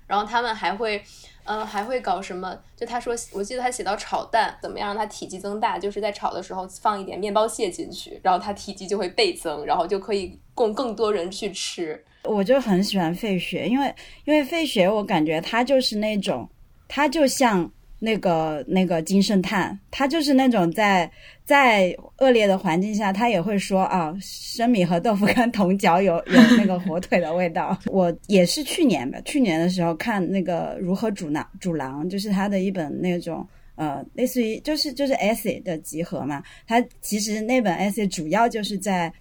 然后他们还会，嗯，还会搞什么？就他说，我记得他写到炒蛋，怎么样让它体积增大？就是在炒的时候放一点面包屑进去，然后它体积就会倍增，然后就可以供更多人去吃。我就很喜欢费雪，因为因为费雪，我感觉他就是那种，他就像那个那个金圣叹，他就是那种在在恶劣的环境下，他也会说啊，生米和豆腐干同嚼有有那个火腿的味道。我也是去年吧，去年的时候看那个如何煮狼煮狼，就是他的一本那种呃，类似于就是就是 essay 的集合嘛。他其实那本 essay 主要就是在。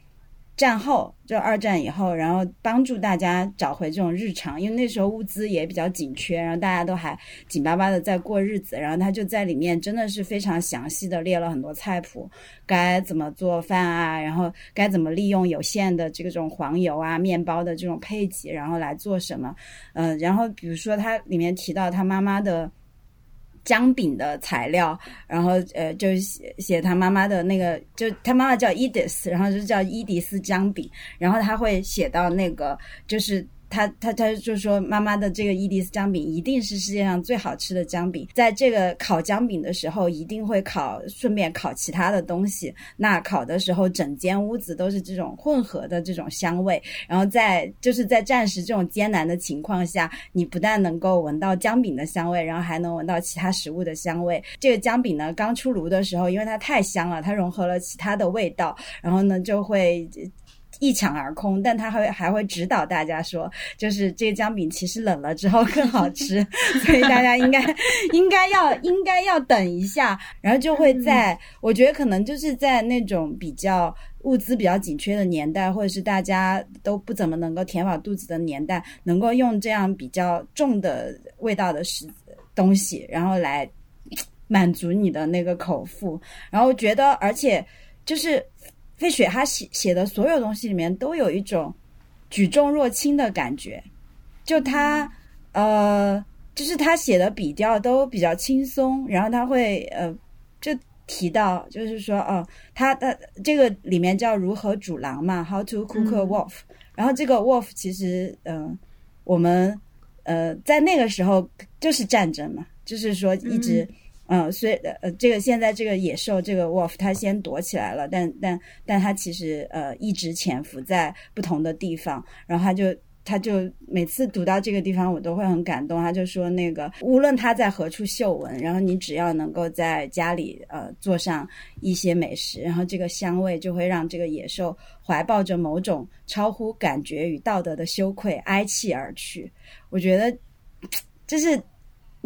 战后就二战以后，然后帮助大家找回这种日常，因为那时候物资也比较紧缺，然后大家都还紧巴巴的在过日子，然后他就在里面真的是非常详细的列了很多菜谱，该怎么做饭啊，然后该怎么利用有限的这种黄油啊、面包的这种配给，然后来做什么，嗯，然后比如说他里面提到他妈妈的。姜饼的材料，然后呃，就写写他妈妈的那个，就他妈妈叫伊迪丝，然后就叫伊迪丝姜饼，然后他会写到那个就是。他他他就说妈妈的这个伊迪斯姜饼一定是世界上最好吃的姜饼，在这个烤姜饼的时候一定会烤，顺便烤其他的东西。那烤的时候整间屋子都是这种混合的这种香味。然后在就是在战时这种艰难的情况下，你不但能够闻到姜饼的香味，然后还能闻到其他食物的香味。这个姜饼呢刚出炉的时候，因为它太香了，它融合了其他的味道，然后呢就会。一抢而空，但他会还会指导大家说，就是这个姜饼其实冷了之后更好吃，所以大家应该应该要应该要等一下，然后就会在我觉得可能就是在那种比较物资比较紧缺的年代，或者是大家都不怎么能够填饱肚子的年代，能够用这样比较重的味道的食东西，然后来满足你的那个口腹，然后觉得而且就是。费雪他写写的所有东西里面都有一种举重若轻的感觉，就他呃，就是他写的笔调都比较轻松，然后他会呃，就提到就是说哦，他的这个里面叫如何煮狼嘛，How to cook a wolf，然后这个 wolf 其实嗯，我们呃在那个时候就是战争嘛，就是说一直。嗯，嗯所以呃，这个现在这个野兽这个 wolf 它先躲起来了，但但但它其实呃一直潜伏在不同的地方，然后他就他就每次读到这个地方我都会很感动，他就说那个无论他在何处嗅闻，然后你只要能够在家里呃做上一些美食，然后这个香味就会让这个野兽怀抱着某种超乎感觉与道德的羞愧哀泣而去。我觉得 就是。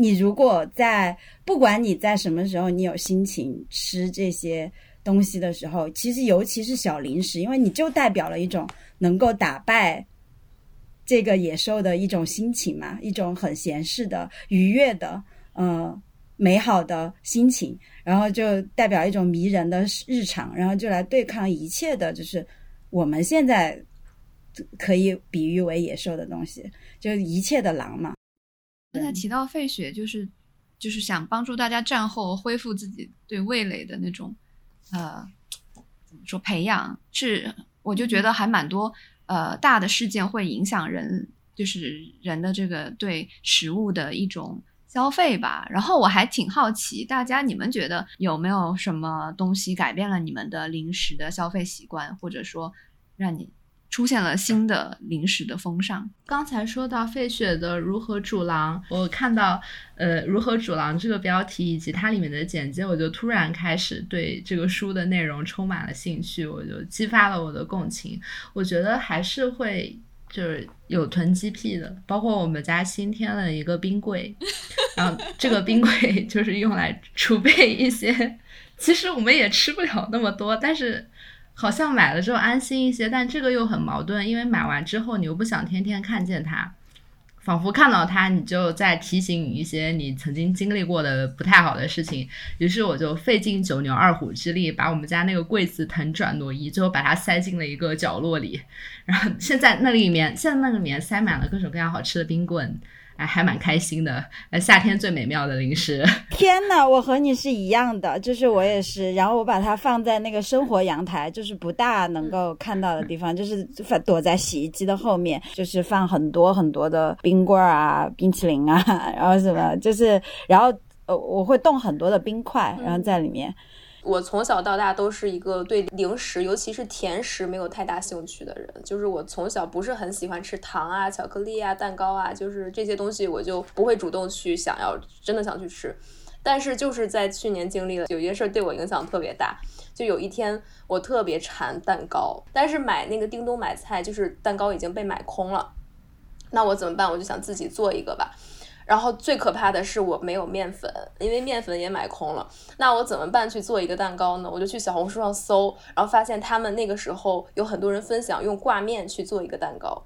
你如果在不管你在什么时候，你有心情吃这些东西的时候，其实尤其是小零食，因为你就代表了一种能够打败这个野兽的一种心情嘛，一种很闲适的、愉悦的、呃美好的心情，然后就代表一种迷人的日常，然后就来对抗一切的，就是我们现在可以比喻为野兽的东西，就是一切的狼嘛。刚才提到费雪，就是就是想帮助大家战后恢复自己对味蕾的那种呃怎么说培养，是我就觉得还蛮多呃大的事件会影响人，就是人的这个对食物的一种消费吧。然后我还挺好奇，大家你们觉得有没有什么东西改变了你们的零食的消费习惯，或者说让你出现了新的零食的风尚？刚才说到费雪的《如何煮狼》，我看到呃《如何煮狼》这个标题以及它里面的简介，我就突然开始对这个书的内容充满了兴趣，我就激发了我的共情。我觉得还是会。就是有囤积癖的，包括我们家新添了一个冰柜，然后这个冰柜 就是用来储备一些，其实我们也吃不了那么多，但是好像买了之后安心一些，但这个又很矛盾，因为买完之后你又不想天天看见它。仿佛看到它，你就在提醒你一些你曾经经历过的不太好的事情。于是我就费尽九牛二虎之力，把我们家那个柜子腾转挪移，最后把它塞进了一个角落里。然后现在那里面，现在那里面塞满了各种各样好吃的冰棍。还还蛮开心的，呃，夏天最美妙的零食。天呐，我和你是一样的，就是我也是，然后我把它放在那个生活阳台，就是不大能够看到的地方，就是反躲在洗衣机的后面，就是放很多很多的冰棍啊、冰淇淋啊，然后什么，就是然后呃，我会冻很多的冰块，然后在里面。我从小到大都是一个对零食，尤其是甜食没有太大兴趣的人。就是我从小不是很喜欢吃糖啊、巧克力啊、蛋糕啊，就是这些东西我就不会主动去想要真的想去吃。但是就是在去年经历了有一件事对我影响特别大，就有一天我特别馋蛋糕，但是买那个叮咚买菜就是蛋糕已经被买空了，那我怎么办？我就想自己做一个吧。然后最可怕的是我没有面粉，因为面粉也买空了。那我怎么办去做一个蛋糕呢？我就去小红书上搜，然后发现他们那个时候有很多人分享用挂面去做一个蛋糕，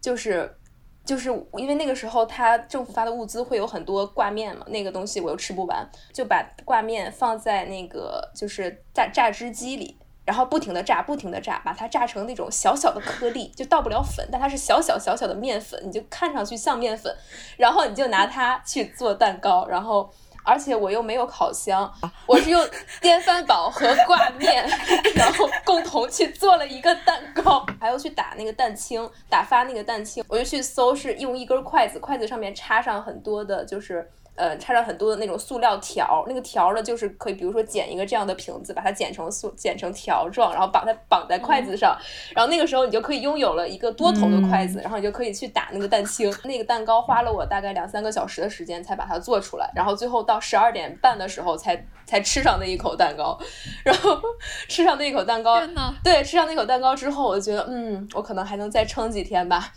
就是就是因为那个时候他政府发的物资会有很多挂面嘛，那个东西我又吃不完，就把挂面放在那个就是榨榨汁机里。然后不停的炸，不停的炸，把它炸成那种小小的颗粒，就倒不了粉，但它是小小小小的面粉，你就看上去像面粉，然后你就拿它去做蛋糕，然后而且我又没有烤箱，我是用电饭煲和挂面，然后共同去做了一个蛋糕，还要去打那个蛋清，打发那个蛋清，我就去搜是用一根筷子，筷子上面插上很多的，就是。呃，插上很多的那种塑料条，那个条呢，就是可以，比如说剪一个这样的瓶子，把它剪成塑，剪成条状，然后把它绑在筷子上，然后那个时候你就可以拥有了一个多头的筷子，然后你就可以去打那个蛋清。那个蛋糕花了我大概两三个小时的时间才把它做出来，然后最后到十二点半的时候才才吃上那一口蛋糕，然后吃上那一口蛋糕，对，吃上那口蛋糕之后，我就觉得，嗯，我可能还能再撑几天吧。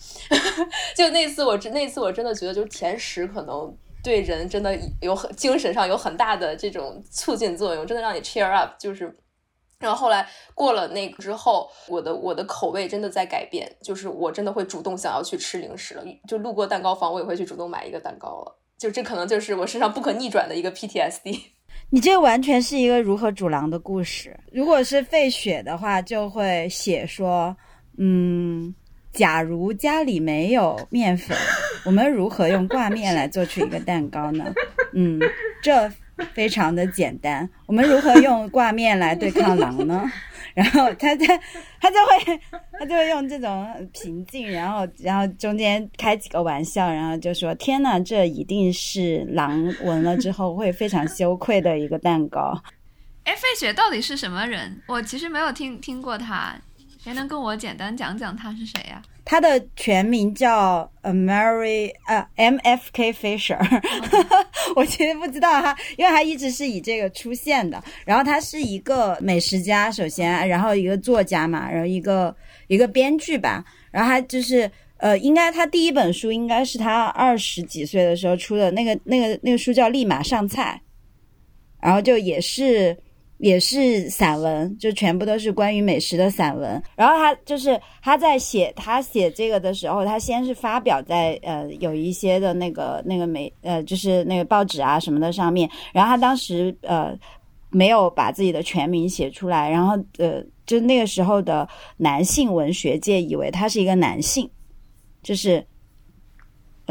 就那次我真那次我真的觉得，就是甜食可能。对人真的有很精神上有很大的这种促进作用，真的让你 cheer up。就是，然后后来过了那个之后，我的我的口味真的在改变，就是我真的会主动想要去吃零食了。就路过蛋糕房，我也会去主动买一个蛋糕了。就这可能就是我身上不可逆转的一个 PTSD。你这完全是一个如何煮狼的故事。如果是费雪的话，就会写说，嗯。假如家里没有面粉，我们如何用挂面来做出一个蛋糕呢？嗯，这非常的简单。我们如何用挂面来对抗狼呢？然后他他他就会他就会用这种平静，然后然后中间开几个玩笑，然后就说：“天呐，这一定是狼闻了之后会非常羞愧的一个蛋糕。”哎，费雪到底是什么人？我其实没有听听过他。谁能跟我简单讲讲他是谁呀？他的全名叫 Mary 呃 M F K Fisher，我其实不知道他，因为他一直是以这个出现的。然后他是一个美食家，首先，然后一个作家嘛，然后一个一个编剧吧。然后他就是呃，应该他第一本书应该是他二十几岁的时候出的那个那个那个书叫《立马上菜》，然后就也是。也是散文，就全部都是关于美食的散文。然后他就是他在写他写这个的时候，他先是发表在呃有一些的那个那个美呃就是那个报纸啊什么的上面。然后他当时呃没有把自己的全名写出来，然后呃就那个时候的男性文学界以为他是一个男性，就是。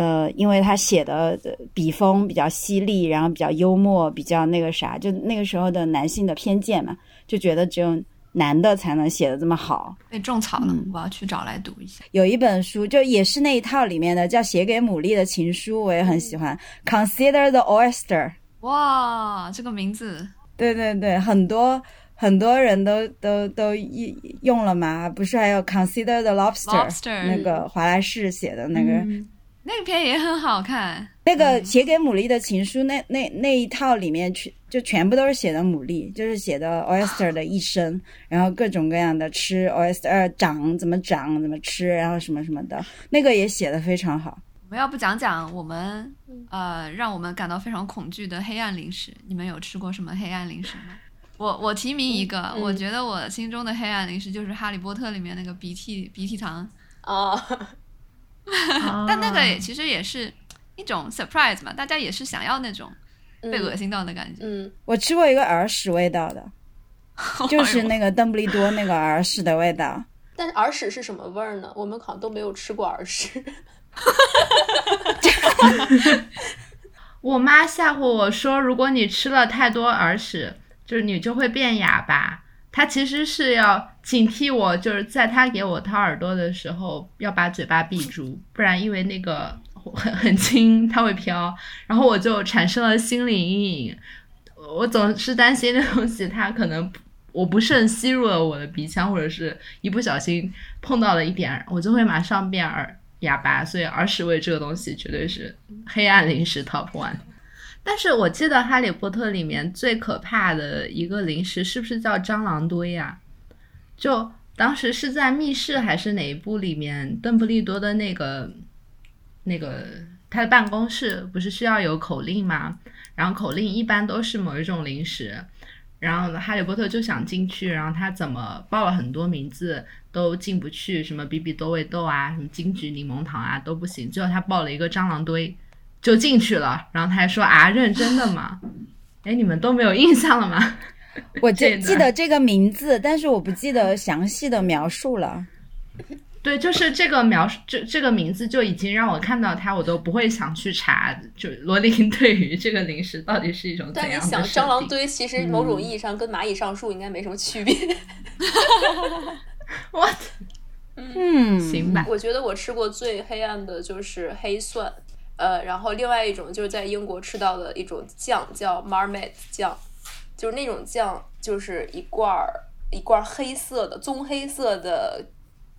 呃，因为他写的笔锋比较犀利，然后比较幽默，比较那个啥，就那个时候的男性的偏见嘛，就觉得只有男的才能写的这么好。被种草了，嗯我要去找来读一下。有一本书，就也是那一套里面的，叫《写给牡蛎的情书》，我也很喜欢。Consider the oyster，哇，这个名字对对对，很多很多人都都都用用了嘛，不是还有 Consider the lobster，, Lobster 那个华莱士写的那个。嗯那个片也很好看，那个写给牡蛎的情书，那那那一套里面全就全部都是写的牡蛎，就是写的 oyster 的一生，然后各种各样的吃 oyster 长怎么长怎么吃，然后什么什么的，那个也写的非常好。我们要不讲讲我们呃让我们感到非常恐惧的黑暗零食？你们有吃过什么黑暗零食吗？我我提名一个，嗯我觉得我心中的黑暗零食就是《哈利波特》里面那个鼻涕鼻涕糖，啊，但那个也其实也是一种 surprise 嘛，大家也是想要那种被恶嗯心到的感觉。嗯，我吃过一个耳屎味道的，就是那个邓布利多那个耳屎的味道。但是耳屎是什么味儿呢？我们好像都没有吃过耳屎。我妈吓唬我说，如果你吃了太多耳屎，就是你就会变哑巴。她其实是要警惕我，就是在他给我掏耳朵的时候，要把嘴巴闭住，不然因为那个很很轻，它会飘。然后我就产生了心理阴影。我总是担心那东西它可能我不慎吸入了我的鼻腔，或者是一不小心碰到了一点，我就会马上变耳哑巴。所以耳屎味这个东西绝对是黑暗零食 top one。但是我记得《哈利波特》里面最可怕的一个零食是不是叫蟑螂堆呀、就当时是在密室还是哪一部里面，邓布利多的那个那个他的办公室不是需要有口令吗？然后口令一般都是某一种零食，然后哈利波特就想进去，然后他怎么报了很多名字都进不去，什么比比多味豆啊，什么金桔柠檬糖啊都不行，最后他报了一个蟑螂堆就进去了，然后他还说啊，认真的吗？哎，你们都没有印象了吗？我这记记得这个名字，但是我不记得详细的描述了。对，就是这个描述，这这个名字就已经让我看到它，我都不会想去查，就罗琳对于这个零食到底是一种怎但你样的想，设定蟑螂堆其实某种意义上跟蚂蚁上树应该没什么区别。我嗯，行吧，我觉得我吃过最黑暗的就是黑蒜，呃，然后另外一种就是在英国吃到的一种酱叫 Marmite 酱，就是那种酱就是一罐儿一罐儿黑色的棕黑色的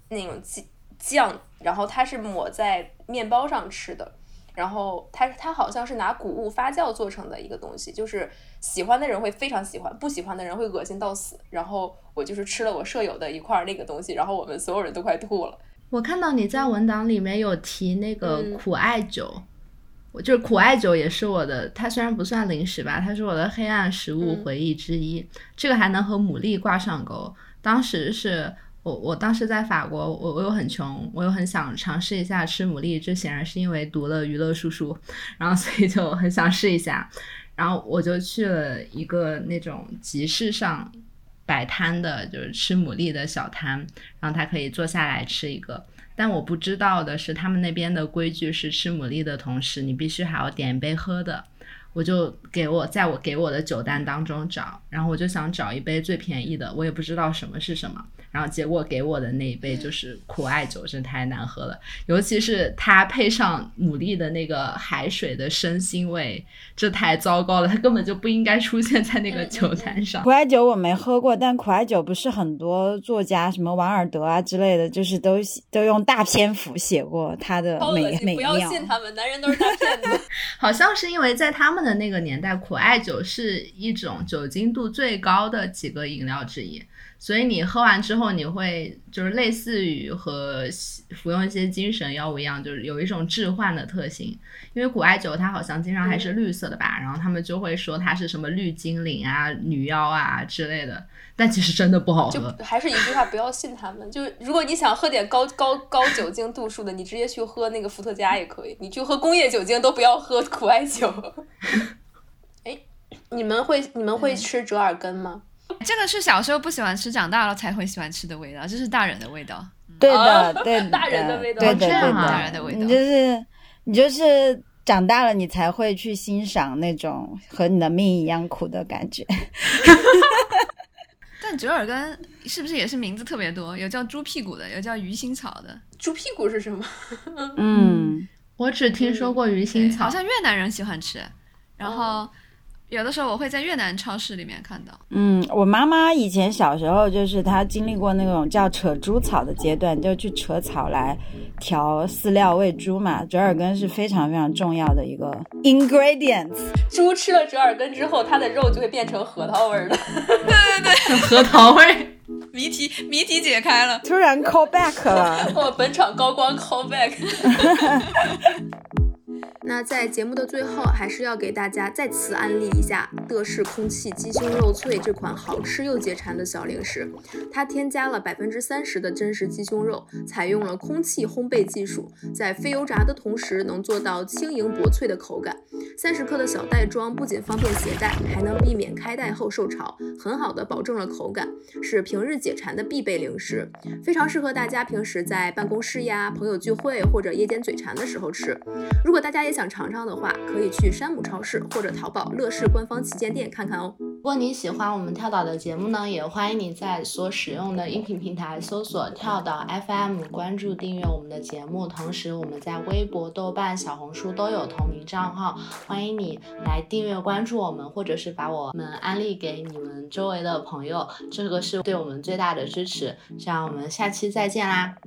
那种酱酱，然后它是抹在面包上吃的。然后它它好像是拿谷物发酵做成的一个东西，就是喜欢的人会非常喜欢，不喜欢的人会恶心到死。然后我就是吃了我舍友的一块儿那个东西，然后我们所有人都快吐了。我看到你在文档里面有提那个嗯苦艾酒，我就是苦艾酒也是我的，它虽然不算零食吧，它是我的黑暗食物嗯回忆之一。这个还能和牡蛎挂上钩。当时是我我当时在法国，我我又很穷，我又很想尝试一下吃牡蛎，这显然是因为读了娱乐叔叔，然后所以就很想试一下，然后我就去了一个那种集市上摆摊的，就是吃牡蛎的小摊，然后他可以坐下来吃一个。但我不知道的是，他们那边的规矩是吃牡蛎的同时，你必须还要点一杯喝的。我就给我在我给我的酒单当中找，然后我就想找一杯最便宜的，我也不知道什么是什么，然后结果给我的那一杯就是苦艾酒，真太难喝了，尤其是它配上牡蛎的那个海水的生腥味，这太糟糕了，它根本就不应该出现在那个酒单上苦。艾酒我没喝过，但苦艾酒不是很多作家，什么王尔德啊之类的，就是都都用大篇幅写过它的美！美不要妙。信他们，男人都是大骗子。好像是因为在他们的那个年代，苦艾酒是一种酒精度最高的几个饮料之一，所以你喝完之后，你会就是类似于和服用一些精神药物一样，就是有一种致幻的特性。因为苦艾酒它好像经常还是绿色的吧，然后他们就会说它是什么绿精灵啊、女妖啊之类的，但其实真的不好就喝。还是一句话，不要信他们。就是如果你想喝点高高高酒精度数的，你直接去喝那个伏特加也可以。你去喝工业酒精都不要喝苦艾酒。哎，你们会你们会吃折耳根吗？这个是小时候不喜欢吃，长大了才会喜欢吃的味道，这是大人的味道。对的，啊对的，大人的味道对的，对大人的味道你就是你就是长大了，你才会去欣赏那种和你的命一样苦的感觉。但但折耳根是不是也是名字特别多？有叫猪屁股的，有叫鱼腥草的。猪屁股是什么？嗯，我只听说过鱼腥草，好像越南人喜欢吃。然后有的时候我会在越南超市里面看到。嗯，我妈妈以前小时候就是她经历过那种叫扯猪草的阶段，就去扯草来调饲料喂猪嘛。折耳根是非常非常重要的一个 ingredients。猪吃了折耳根之后，它的肉就会变成核桃味儿的。对对对，核桃味。谜题谜题解开了，突然 call back 了。我本场高光 call back。那在节目的最后，还是要给大家再次安利一下乐事空气鸡胸肉脆这款好吃又解馋的小零食。它添加了百分之三十的真实鸡胸肉，采用了空气烘焙技术，在非油炸的同时能做到轻盈薄脆的口感。三十克的小袋装不仅方便携带，还能避免开袋后受潮，很好的保证了口感，是平日解馋的必备零食，非常适合大家平时在办公室呀、朋友聚会或者夜间嘴馋的时候吃。如果大大家也想尝尝的话，可以去山姆超市或者淘宝乐事官方旗舰店看看哦。如果你喜欢我们跳岛的节目呢，也欢迎你在所使用的音频平台搜索跳岛 FM，关注订阅我们的节目。同时，我们在微博、豆瓣、小红书都有同名账号，欢迎你来订阅关注我们，或者是把我们安利给你们周围的朋友，这个是对我们最大的支持。这样，我们下期再见啦！